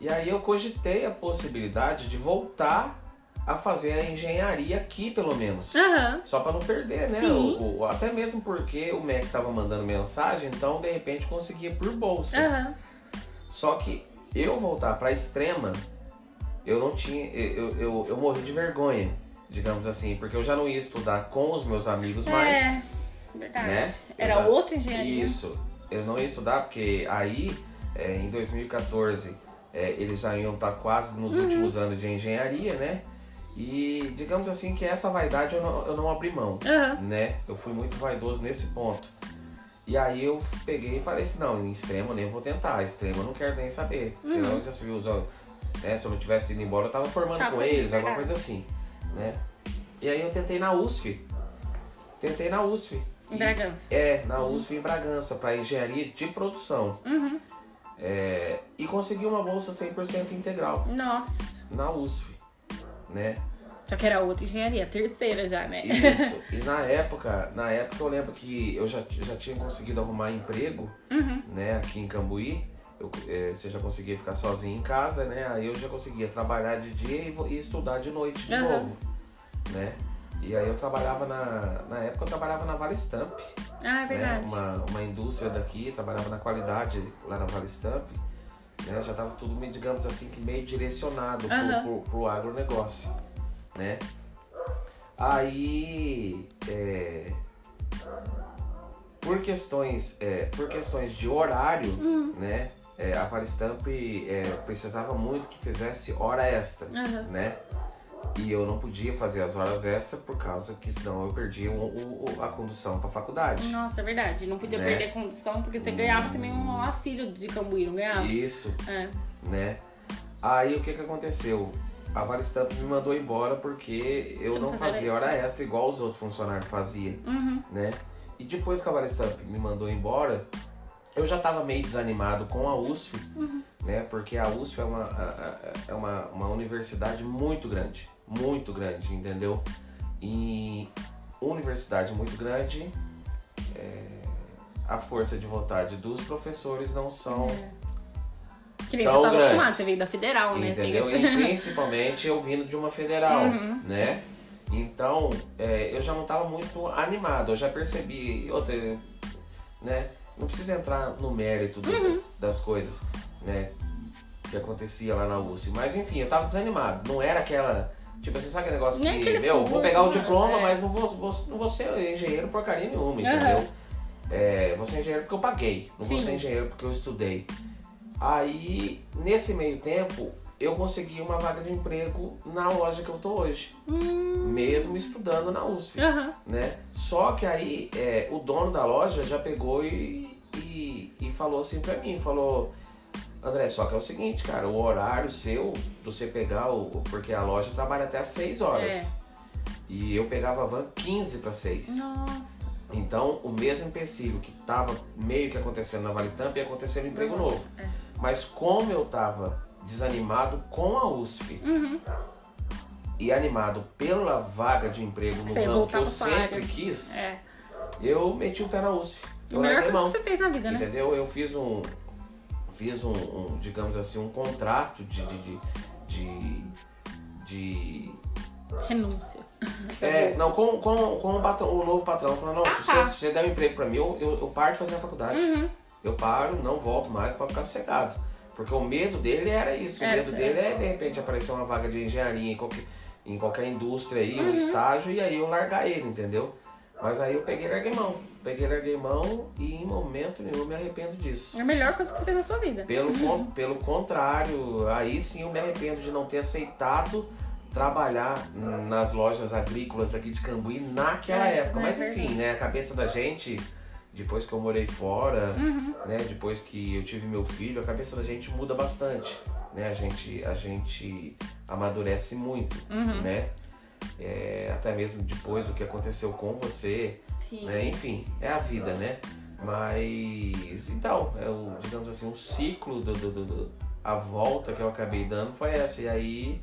E aí eu cogitei a possibilidade de voltar a fazer a engenharia aqui, pelo menos. Aham. Só para não perder, né? O, o- até mesmo porque o MEC tava mandando mensagem, então de repente conseguia por bolsa. Aham. Só que eu voltar pra extrema, eu não tinha. Eu, eu, eu morri de vergonha, digamos assim, porque eu já não ia estudar com os meus amigos mais. É, verdade. né? Era já- outra engenharia. Isso. Eu não ia estudar porque aí, é, em 2014, é, eles já iam estar quase nos Uhum. últimos anos de engenharia, né? E digamos assim que essa vaidade eu não, eu não abri mão, Aham. né? Eu fui muito vaidoso nesse ponto. E aí eu peguei e falei assim, não, em extremo eu nem vou tentar, extremo eu não quero nem saber. Porque Uhum. eu já se viu, os- né, se eu não tivesse ido embora, eu tava formando com eles, alguma coisa assim, né? E aí eu tentei na USF. Tentei na USF. Em E- Bragança. é, na USF em Bragança, para engenharia de produção. Uhum. É, e consegui uma bolsa 100% integral Nossa. na USF, né? Só que era outra engenharia, terceira já, né? Isso. E na época, na época eu lembro que eu já, já tinha conseguido arrumar emprego, Uhum. né, aqui em Cambuí. Eu, é, você já conseguia ficar sozinho em casa, né? Aí eu já conseguia trabalhar de dia e, e estudar de noite de Aham. novo, né? E aí eu trabalhava na. Na época eu trabalhava na Vale Stamp. Ah, é né, verdade. uma, uma indústria daqui, trabalhava na qualidade lá na Vale Stamp, né, já estava tudo, meio, digamos assim, que meio direcionado pro, Aham. pro, pro agronegócio, né? Aí, é, por questões, é, por questões de horário, Hum. né, é, a Vale Stamp é, precisava muito que fizesse hora extra, Aham. né? E eu não podia fazer as horas extras por causa que senão eu perdia a condução para faculdade. Nossa, é verdade. Não podia Né? perder a condução, porque você ganhava também um auxílio de Cambuí, não ganhava? Isso, É. né? Aí o que que aconteceu? A Vale Stamp me mandou embora porque eu não não fazia isso? hora extra igual os outros funcionários faziam, Uhum. né? E depois que a Vale Stamp me mandou embora, eu já tava meio desanimado com a USF, Uhum. Né? Porque a USF é uma, é uma, uma universidade muito grande, muito grande, entendeu? E universidade muito grande, é, a força de vontade dos professores não são Que nem Tão você tava acostumado, você veio da federal, né? Entendeu? E principalmente eu vindo de uma federal, Uhum. né? Então, é, eu já não estava muito animado, eu já percebi, outra, né? Não precisa entrar no mérito do- Uhum. das coisas, né? Que acontecia lá na USP. Mas enfim, eu tava desanimado. Não era aquela. Tipo, você sabe aquele negócio que, meu, vou pegar o né? diploma, É. mas não vou, vou- não vou ser engenheiro porcaria nenhuma, Uhum. entendeu? É, vou ser engenheiro porque eu paguei, não vou Sim. ser engenheiro porque eu estudei. Aí, nesse meio tempo, eu consegui uma vaga de emprego na loja que eu tô hoje. Hum. Mesmo estudando na USP, Aham. né? Só que aí, é, o dono da loja já pegou e, e, e falou assim pra mim, falou... André, só que é o seguinte, cara, o horário seu, você pegar o... Porque a loja trabalha até às 6 horas. É. E eu pegava a van 15 para 6. Nossa. Então, o mesmo empecilho que tava meio que acontecendo na Vale Stamp ia acontecer no emprego Uhum. novo. É. Mas como eu tava desanimado com a USP Uhum. e animado pela vaga de emprego no ramo que eu sempre salário. quis, É. eu meti o pé na USP. Eu melhor larguei coisa mão. que você fez na vida, né? Entendeu? Eu fiz um. Fiz um, um, digamos assim, um contrato de. de, de, de, Renúncia. é, não, com, com, com o, patrão, o novo patrão. Falou, não, Ah, se, tá. você, se você der um emprego pra mim, eu, eu, eu paro de fazer a faculdade. Uhum. Eu paro, não volto mais pra ficar sossegado. Porque o medo dele era isso. O É, medo certo. dele é de repente aparecer uma vaga de engenharia em qualquer, em qualquer indústria aí, Uhum. um estágio, e aí eu largar ele, entendeu? Mas aí eu peguei e larguei mão. Peguei, larguei mão e em momento nenhum me arrependo disso. É a melhor coisa que você fez na sua vida. Pelo, con- pelo contrário, aí sim eu me arrependo de não ter aceitado trabalhar nas lojas agrícolas aqui de Cambuí naquela É, época. é Mas verdade. enfim, né? A cabeça da gente, depois que eu morei fora, Uhum. né? Depois que eu tive meu filho, a cabeça da gente muda bastante, né? A gente, a gente amadurece muito, Uhum. né? É, até mesmo depois do que aconteceu com você, Sim. né? Enfim, é a vida, né? Mas então, é o, digamos assim, o ciclo do, do- do- do- a volta que eu acabei dando foi essa. E aí,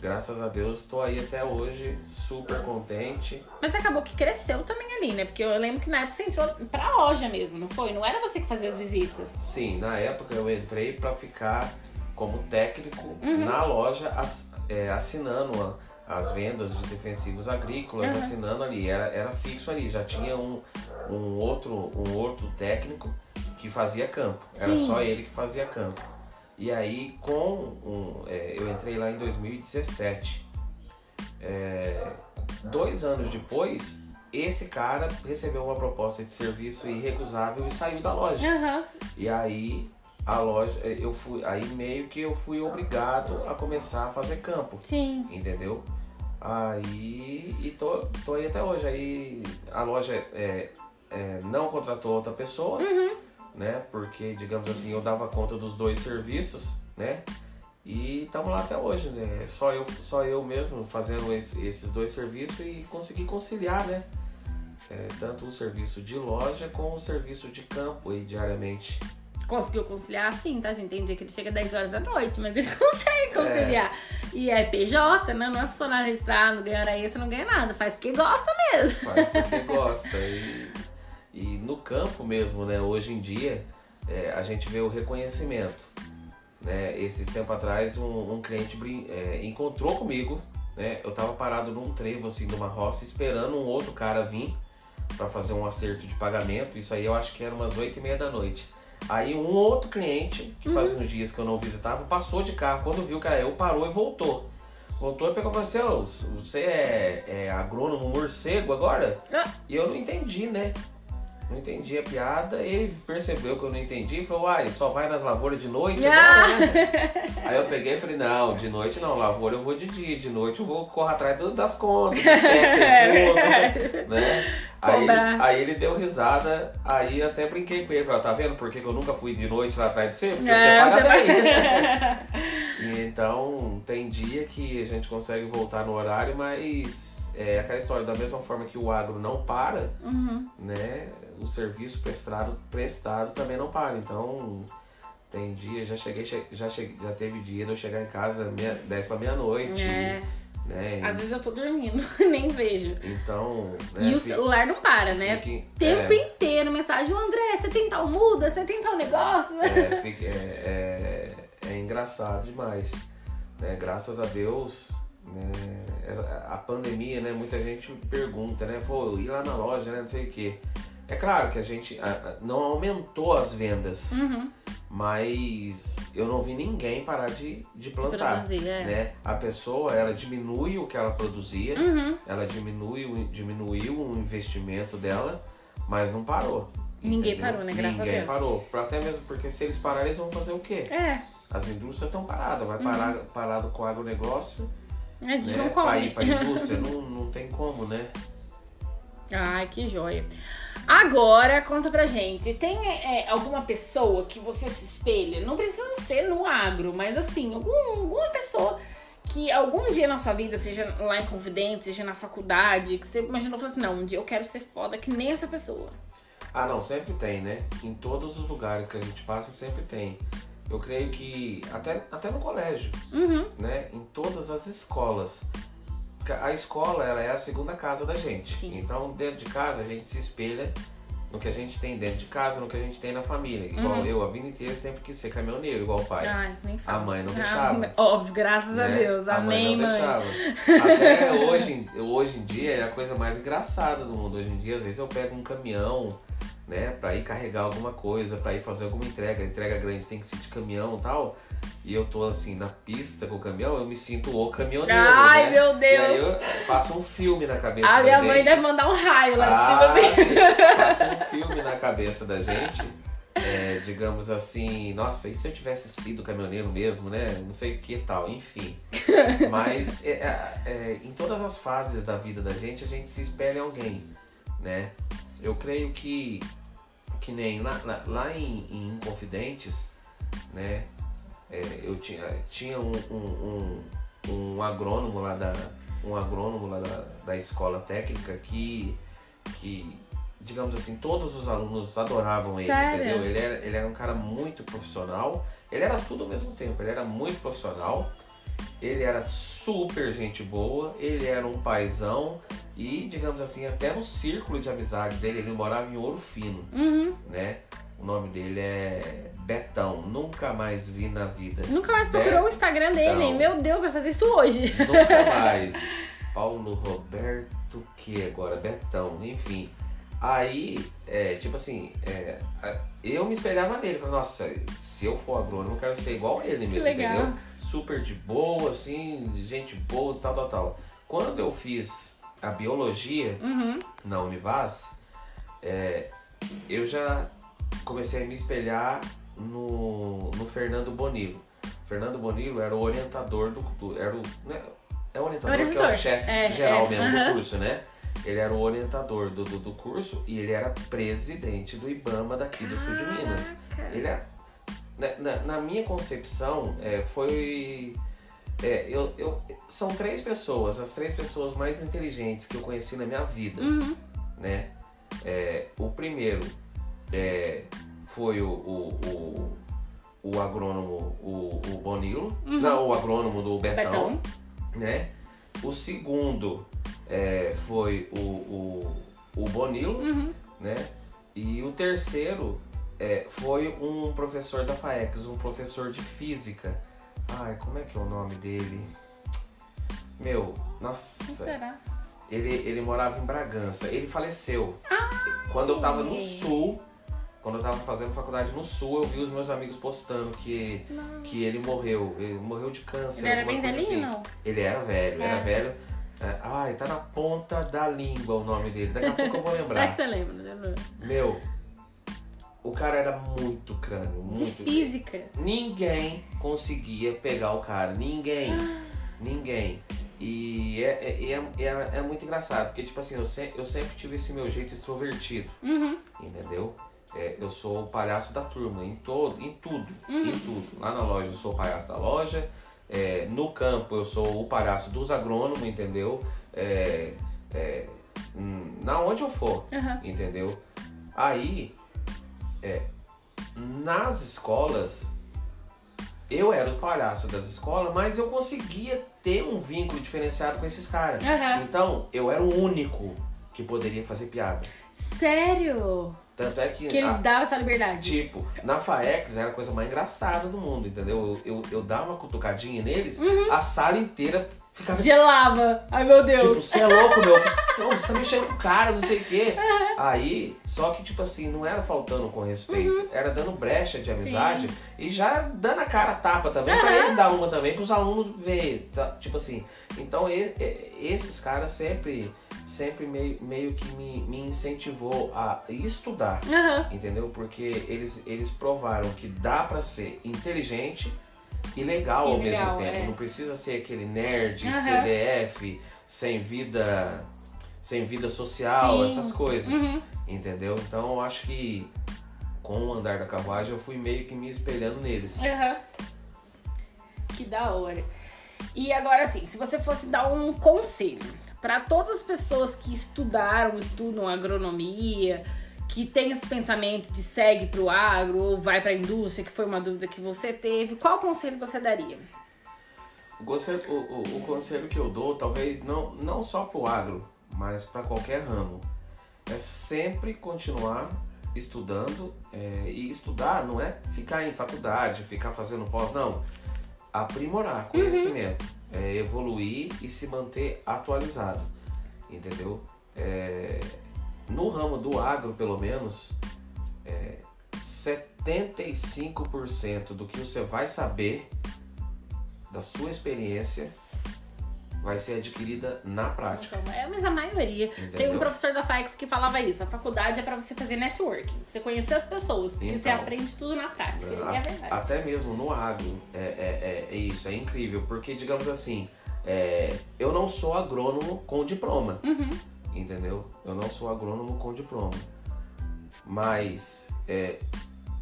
graças a Deus, estou aí até hoje, super contente. Mas acabou que cresceu também ali, né? Porque eu lembro que na época você entrou pra loja mesmo, não foi? Não era você que fazia as visitas. Sim, na época eu entrei para ficar como técnico Uhum. na loja, é, assinando a- as vendas de defensivos agrícolas, Uhum. assinando ali, era, era fixo ali, já tinha um, um, outro, um outro técnico que fazia campo, era Sim. só ele que fazia campo. E aí, com um, é, eu entrei lá em 2017. É, dois anos depois, esse cara recebeu uma proposta de serviço irrecusável e saiu da loja. Aham. E aí a loja, eu fui, aí meio que eu fui obrigado a começar a fazer campo, Sim. entendeu? Aí e tô, tô aí até hoje. Aí a loja é, é, não contratou outra pessoa, né? Porque, digamos assim, eu dava conta dos dois serviços, né? E estamos lá até hoje, né? Só eu, só eu mesmo fazendo esse- esses dois serviços e consegui conciliar, né? É, tanto o serviço de loja com o serviço de campo aí diariamente. Conseguiu conciliar sim, tá, gente? Tem dia que ele chega 10 horas da noite, mas ele consegue conciliar. E é PJ, né? Não é funcionário registrado, ganha hora extra, não ganha nada. Faz porque gosta mesmo. faz porque gosta. E, e no campo mesmo, né? Hoje em dia, é, a gente vê o reconhecimento. Né? Esse tempo atrás, um, um cliente é, encontrou comigo, né? Eu tava parado num trevo, assim, numa roça, esperando um outro cara vir para fazer um acerto de pagamento. Isso aí eu acho que era umas 8 e meia da noite. Aí um outro cliente, que fazia uns dias que eu não visitava, passou de carro. Quando viu que era eu, parou e voltou. Voltou e pegou e falou assim, "Ô, você é, é agrônomo morcego agora? Ah. E eu não entendi, né? Não entendi a piada, ele percebeu que eu não entendi e falou, uai, só vai nas lavouras de noite Ah. agora, né? Aí eu peguei e falei, não, de noite não, lavoura eu vou de dia, de noite eu vou correr atrás do- das contas, do cheque sem fundo, né? Aí, aí ele deu risada, aí até brinquei com ele, falei, tá vendo por que eu nunca fui de noite lá atrás de você? Porque É, você paga você vai- bem. E então, tem dia que a gente consegue voltar no horário, mas é aquela história, da mesma forma que o agro não para, Uhum. né? O serviço prestado, prestado também não para. Então, tem dia, já cheguei, che- já cheguei, já teve dia de eu chegar em casa meia, 10 para meia-noite, É. né? Às vezes eu tô dormindo, nem vejo. Então, né? E o celular não para, né? fique- Tempo é, inteiro, mensagem, "Ô, André, você tem tal muda, você tem tal negócio. É, fica- é, é- é engraçado demais. Né? Graças a Deus, né? a pandemia, né? Muita gente pergunta, né? Pô, ir lá na loja, né? Não sei o quê. É claro que a gente a- a- não aumentou as vendas, Uhum. mas eu não vi ninguém parar de, de plantar. produzir, é. Né? A pessoa, ela diminui o que ela produzia, Uhum. ela diminui, diminuiu o investimento dela, mas não parou. Ninguém entendeu? parou, né? Graças a Ninguém Deus. parou. Até mesmo porque se eles pararem, eles vão fazer o quê? É, As indústrias estão paradas. Vai parar parado com o agronegócio, a gente né? não Pra come. ir pra indústria, não, não tem como, né? Ai, que joia. Agora, conta pra gente. Tem é, alguma pessoa que você se espelha? Não precisa ser no agro, mas assim, algum, alguma pessoa que algum dia na sua vida, seja lá em Confidente, seja na faculdade, que você imaginou e falou assim: não, um dia eu quero ser foda que nem essa pessoa. Ah, não, sempre tem, né? Em todos os lugares que a gente passa, sempre tem. Eu creio que até, até no colégio, Uhum. né? Em todas as escolas. A escola, ela é a segunda casa da gente. Sim. Então, dentro de casa, a gente se espelha no que a gente tem dentro de casa, no que a gente tem na família. Igual Uhum. eu, a vida inteira, sempre quis ser caminhoneiro, igual o pai. Ai, nem fala. A mãe não Ah, deixava. óbvio, graças a né? Deus. A Amém, não mãe. deixava. Até hoje, hoje em dia é a coisa mais engraçada do mundo. Hoje em dia, às vezes eu pego um caminhão, né, pra ir carregar alguma coisa, pra ir fazer alguma entrega. Entrega grande tem que ser de caminhão e tal. E eu tô assim na pista com o caminhão, eu me sinto o caminhoneiro. Ai, né? meu Deus! E aí eu passo um filme na cabeça A da minha gente. mãe deve mandar um raio lá Ah, de cima assim. sim. Passa um filme na cabeça da gente. é, digamos assim, nossa, e se eu tivesse sido caminhoneiro mesmo, né? Não sei o que tal, enfim. Mas é, é, é, em todas as fases da vida da gente, a gente se espelha em alguém, né? Eu creio que, que nem lá, lá, lá em, em Inconfidentes, né? É, eu tinha, tinha um, um, um, um agrônomo lá da um agrônomo lá da, da escola técnica que, que digamos assim todos os alunos adoravam ele Sério? entendeu ele era, ele era um cara muito profissional ele era tudo ao mesmo tempo ele era muito profissional ele era super gente boa ele era um paizão e digamos assim até no círculo de amizade dele ele morava em Ouro Fino Uhum. né o nome dele é Betão nunca mais vi na vida Nunca mais procurou o Instagram dele. Betão. Meu Deus, vai fazer isso hoje. Nunca mais. Paulo Roberto que agora? Betão, enfim. Aí, é, tipo assim, é, eu me espelhava nele. Falei, nossa, se eu for agrônomo, eu quero ser igual a ele mesmo, legal. entendeu? Super de boa, assim, gente boa, tal, tal, tal. Quando eu fiz a biologia Uhum. na Univas, é, eu já comecei a me espelhar no, no Fernando Bonilo. Fernando Bonilo era o orientador do. era o, né, é o orientador, que é Orientador. o chefe É, geral é, mesmo do curso, né? Ele era o orientador do, do, do curso e ele era presidente do IBAMA daqui do sul de Minas. Ele era. Na, na- na minha concepção, é, foi. é, eu, eu, são três pessoas, as três pessoas mais inteligentes que eu conheci na minha vida Uhum. né? É, o primeiro é, foi o, o, o, o agrônomo, o, o Bonilo, Uhum. não, o agrônomo do Betão, Betão. né? O segundo é, foi o, o, o Bonilo, Uhum. né? E o terceiro é, foi um professor da FAEX, um professor de física. Ai, como é que é o nome dele? Meu, Quem nossa. será? Ele, ele morava em Bragança. Ele faleceu. Quando eu tava no sul, quando eu tava fazendo faculdade no sul, eu vi os meus amigos postando que, Nossa. que ele morreu. Ele morreu de câncer. Ele era bem velhinho, assim. não? Ele era velho, era É. velho. É, ai, tá na ponta da língua o nome dele. Daqui a pouco eu vou Será que lembrar. você lembra? né? Meu, o cara era muito crânio, muito. De física. Ninguém conseguia pegar o cara. Ninguém. Ah. Ninguém. E é, é, é, é, é muito engraçado, porque, tipo assim, eu, se- eu sempre tive esse meu jeito extrovertido, Uhum. entendeu? É, eu sou o palhaço da turma, em todo, em tudo, Uhum. em tudo. Lá na loja eu sou o palhaço da loja, é, no campo eu sou o palhaço dos agrônomos, entendeu? É, é, hum, na onde eu for, Aham. entendeu? Aí, é, nas escolas, eu era o palhaço das escolas, mas eu conseguia ter um vínculo diferenciado com esses caras. Aham. Então, eu era o único que poderia fazer piada. Sério? Tanto é que, Que ele a- dava essa liberdade. tipo, na FAEX era a coisa mais engraçada do mundo, entendeu? Eu, eu, eu dava uma cutucadinha neles, Uhum. a sala inteira ficava Gelava. Ai, meu Deus. Tipo, você é louco, meu. Você você tá mexendo com o cara, não sei o quê. Aí, só que, tipo assim, não era faltando com respeito. Uhum. Era dando brecha de amizade e já dando a cara a tapa também, pra Aham. ele dar uma também, pros alunos verem. tá? Tipo assim. Então, e- e- esses caras sempre, sempre meio, meio que me, me incentivou a estudar. Aham. Entendeu? Porque eles, eles provaram que dá pra ser inteligente e legal E ao legal, mesmo tempo. é. Não precisa ser aquele nerd, Aham. CDF, sem vida, sem vida social, Sim. essas coisas. Uhum. Entendeu? Então eu acho que com o andar da carruagem eu fui meio que me espelhando neles. Que da hora. E agora assim, se você fosse dar um conselho para todas as pessoas que estudaram, estudam agronomia, que tem esse pensamento de segue pro agro ou vai pra indústria, que foi uma dúvida que você teve, qual conselho você daria? O conselho, o, o- o conselho que eu dou, talvez não, não só pro agro, mas para qualquer ramo, é sempre continuar estudando. é, e estudar não é ficar em faculdade, ficar fazendo pós, não. Aprimorar conhecimento, é, evoluir e se manter atualizado. Entendeu? É, no ramo do agro, pelo menos, é, 85% do que você vai saber da sua experiência vai ser adquirida na prática. Então, é, mas a maioria. Tem um Entendeu? professor da FAEX que falava isso. A faculdade é pra você fazer networking. Você conhecer as pessoas. Porque você Então. aprende tudo na prática. E A- é verdade. Até mesmo no agro, é, é, é- é isso, é incrível. Porque, digamos assim, é, eu não sou agrônomo com diploma, Uhum. entendeu? Eu não sou agrônomo com diploma. Mas é,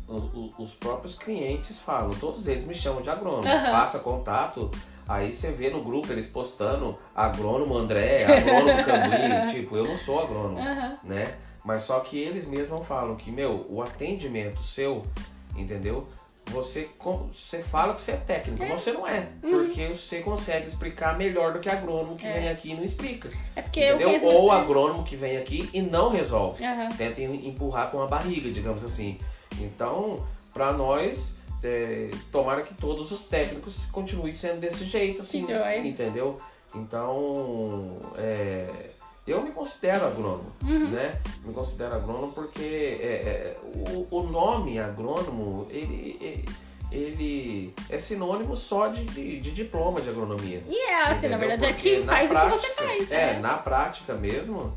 o- o- os próprios clientes falam, todos eles me chamam de agrônomo. Aham. Passa contato, aí você vê no grupo eles postando agrônomo André, agrônomo Cambuí. tipo, eu não sou agrônomo Aham. né? Mas só que eles mesmos falam que, meu, o atendimento seu, entendeu? Você, você fala que você é técnico, mas você não é. Porque você consegue explicar melhor do que agrônomo que É. vem aqui e não explica. É porque eu entendeu? conheço. Ou agrônomo que vem aqui e não resolve. Aham. Tenta em- empurrar com a barriga, digamos assim. Então, pra nós, é, tomara que todos os técnicos continuem sendo desse jeito, assim, entendeu? Então, é, eu me considero agrônomo, Uhum. né? Me considero agrônomo porque é, é, o, o nome agrônomo, ele, ele, ele é sinônimo só de, de, de diploma de agronomia. E é assim, na verdade, é Porque que na faz o que você prática- faz. É, né? na prática mesmo,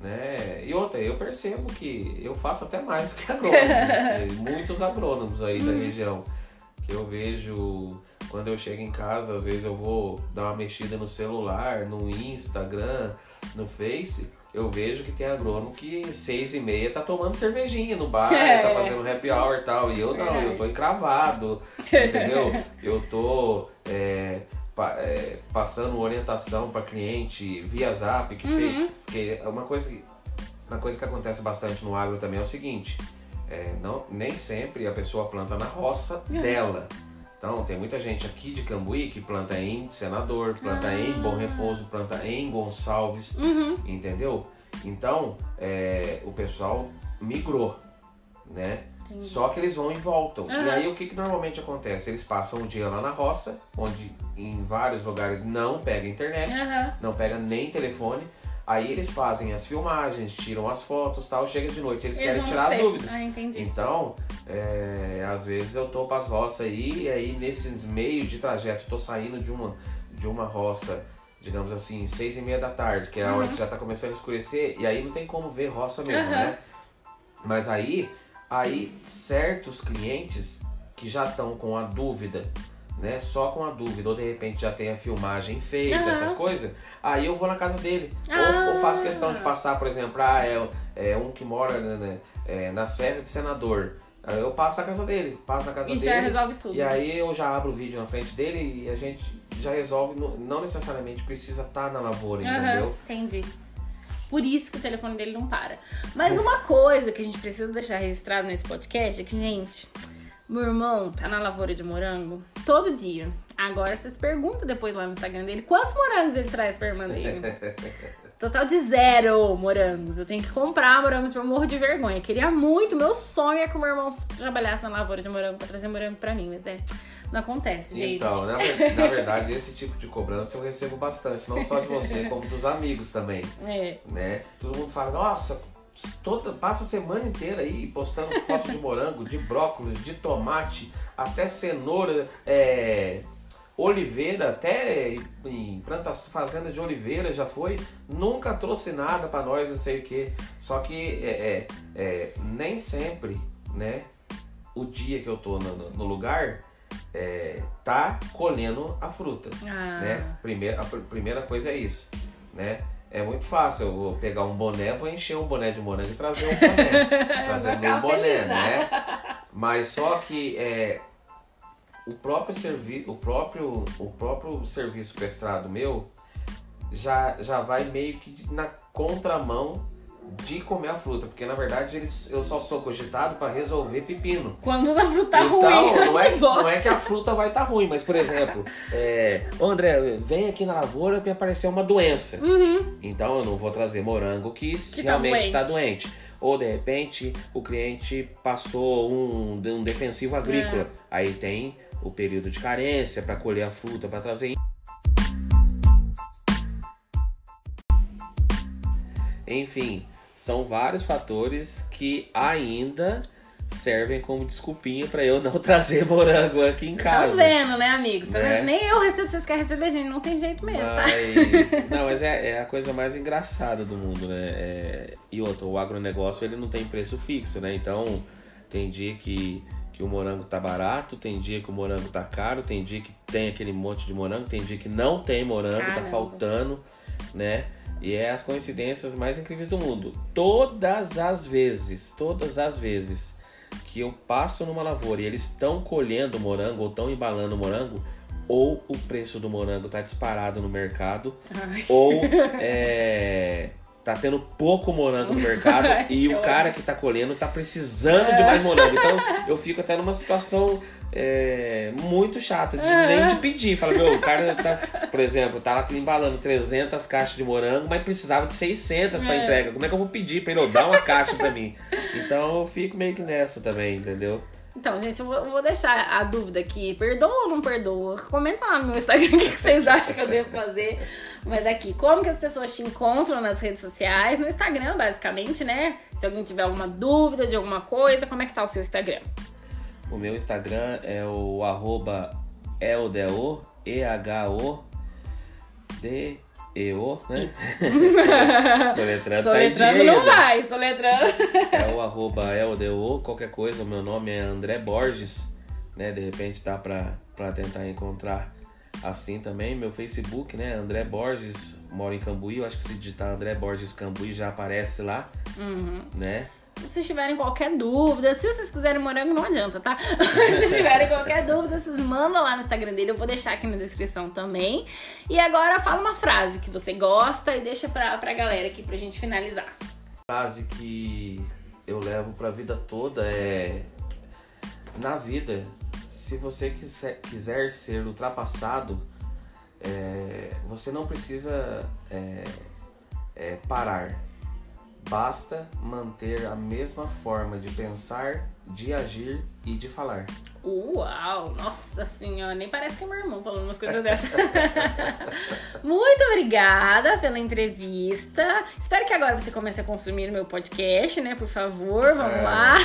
né? E outra, eu percebo que eu faço até mais do que agrônomo. Tem Muitos agrônomos aí da região. Que eu vejo quando eu chego em casa, às vezes eu vou dar uma mexida no celular, no Instagram, no Face. Eu vejo que tem agrônomo que seis e meia tá tomando cervejinha no bar, É. tá fazendo happy hour e tal. E eu não, eu tô encravado, entendeu? Eu tô é, é, passando orientação para cliente via zap, que fez. Porque é uma coisa, que- uma coisa que acontece bastante no agro também é o seguinte: é, não, nem sempre a pessoa planta na roça dela. Então, tem muita gente aqui de Cambuí que planta em Senador, planta em Bom Repouso, planta em Gonçalves, Uhum. entendeu? Então, é, o pessoal migrou, né? Entendi. Só que eles vão e voltam. E Aham. aí o que, que normalmente acontece? Eles passam o dia lá na roça, onde em vários lugares não pega internet, Aham. não pega nem telefone. Aí eles fazem as filmagens, tiram as fotos tal, chega de noite, eles, Eles querem tirar as dúvidas. Ah, entendi. Então, é, às vezes eu tô pras roças aí, e aí nesses meio de trajeto, tô saindo de uma, de uma roça, digamos assim, seis e meia da tarde, que é a hora que já tá começando a escurecer, e aí não tem como ver roça mesmo, né? Mas aí, aí certos clientes que já estão com a dúvida, né? Só com a dúvida, ou de repente já tem a filmagem feita, Aham. essas coisas, aí eu vou na casa dele. Ah. Ou, ou faço questão de passar, por exemplo, ah, é, é um que mora né, é, na Serra de Senador. Aí Eu passo na casa dele, passo na casa E dele. já resolve tudo. E aí eu já abro o vídeo na frente dele e a gente já resolve, não- necessariamente precisa estar na lavoura, Aham, entendeu? entendi. Por isso que o telefone dele não para. Mas uma coisa que a gente precisa deixar registrado nesse podcast é que, gente, meu irmão tá na lavoura de morango todo dia. Agora vocês perguntam depois lá no Instagram dele quantos morangos ele traz pra irmã dele. Total de zero morangos. Eu tenho que comprar morangos pra eu morro de vergonha. Queria muito. Meu sonho é que o meu irmão trabalhasse na lavoura de morango pra trazer morango pra mim. Mas é, não acontece, gente. Então, na, na verdade, esse tipo de cobrança eu recebo bastante, não só de você, como dos amigos também, É. né? Todo mundo fala, nossa, toda, passa a semana inteira aí postando foto de morango, de brócolis, de tomate, até cenoura, é, oliveira, até em plantação, fazenda de oliveira já foi, nunca trouxe nada pra nós, não sei o que. Só que é, é, é, nem sempre, né, o dia que eu tô no- no lugar é, tá colhendo a fruta Ah. né? Primeira, a pr- primeira coisa é isso, né? É muito fácil, eu vou pegar um boné, vou encher um boné de morango e trazer um boné. trazer um boné, feliz, né? Mas só que é, o próprio serviço, o próprio, o próprio serviço prestado meu já, já vai meio que na contramão de comer a fruta, porque na verdade eles, eu só sou cogitado para resolver pepino. Quando a fruta tá Então, ruim. não é, que bosta. não é que a fruta vai estar ruim, mas por exemplo, é, "Ô, André, vem aqui na lavoura que apareceu uma doença. Uhum. Então eu não vou trazer morango que, tá realmente está doente. doente. Ou de repente o cliente passou um, um defensivo agrícola. É. Aí tem o período de carência para colher a fruta, para trazer. Enfim, são vários fatores que ainda servem como desculpinha para eu não trazer morango aqui em casa. Tá vendo, né, amigos? Tá Né? Nem eu recebo, vocês querem receber, gente. Não tem jeito mesmo, tá? Mas, não, mas é, é a coisa mais engraçada do mundo, né? É, e outra, o agronegócio ele não tem preço fixo, né? Então tem dia que, que o morango tá barato, tem dia que o morango tá caro, tem dia que tem aquele monte de morango, tem dia que não tem morango, tá Caramba. faltando, né? E é as coincidências mais incríveis do mundo. Todas as vezes, todas as vezes que eu passo numa lavoura e eles estão colhendo morango ou estão embalando morango, ou o preço do morango tá disparado no mercado, Ai. ou é, tá tendo pouco morango no mercado e o cara que tá colhendo tá precisando de mais morango. Então eu fico até numa situação é, muito chata, de, nem de pedir. Fala, meu, o cara tá, por exemplo, tá lá embalando 300 caixas de morango, mas precisava de 600 pra É. entrega. Como é que eu vou pedir pra ele? Dá uma caixa pra mim. Então eu fico meio que nessa também, entendeu? Então, gente, eu vou, vou deixar a dúvida aqui. Perdoa ou não perdoa? Comenta lá no meu Instagram o que vocês acham que eu devo fazer. Mas aqui, como que as pessoas te encontram nas redes sociais? No Instagram, basicamente, né? Se alguém tiver alguma dúvida de alguma coisa, como é que tá o seu Instagram? O meu Instagram é o arroba eldeo, E-H-O, D-E-O, né? Soletrando, tá Soletrando não ainda. vai, soletrando. É o arroba eldeo, qualquer coisa, o meu nome é André Borges, né? De repente dá pra, pra tentar encontrar assim também. Meu Facebook, né? André Borges, moro em Cambuí, eu acho que se digitar André Borges Cambuí já aparece lá, Uhum. né? Se vocês tiverem qualquer dúvida, se vocês quiserem morango, não adianta, tá? se tiverem qualquer dúvida, vocês mandam lá no Instagram dele, eu vou deixar aqui na descrição também. E agora fala uma frase que você gosta e deixa pra, pra galera aqui pra gente finalizar. frase que eu levo pra vida toda é na vida se você quiser, quiser ser ultrapassado é, você não precisa é, é, parar basta manter a mesma forma de pensar de agir e de falar Uau! Nossa senhora, nem parece que é meu irmão falando umas coisas dessas. Muito obrigada pela entrevista. Espero que agora você comece a consumir meu podcast, né? Por favor, vamos É. lá.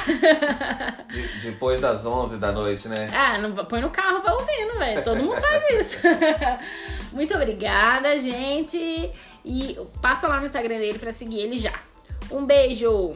De- depois das 11 da noite né Ah, não, põe no carro, vai ouvindo, velho. Todo mundo faz isso. Muito obrigada, gente. E passa lá no Instagram dele pra seguir ele já. Um beijo!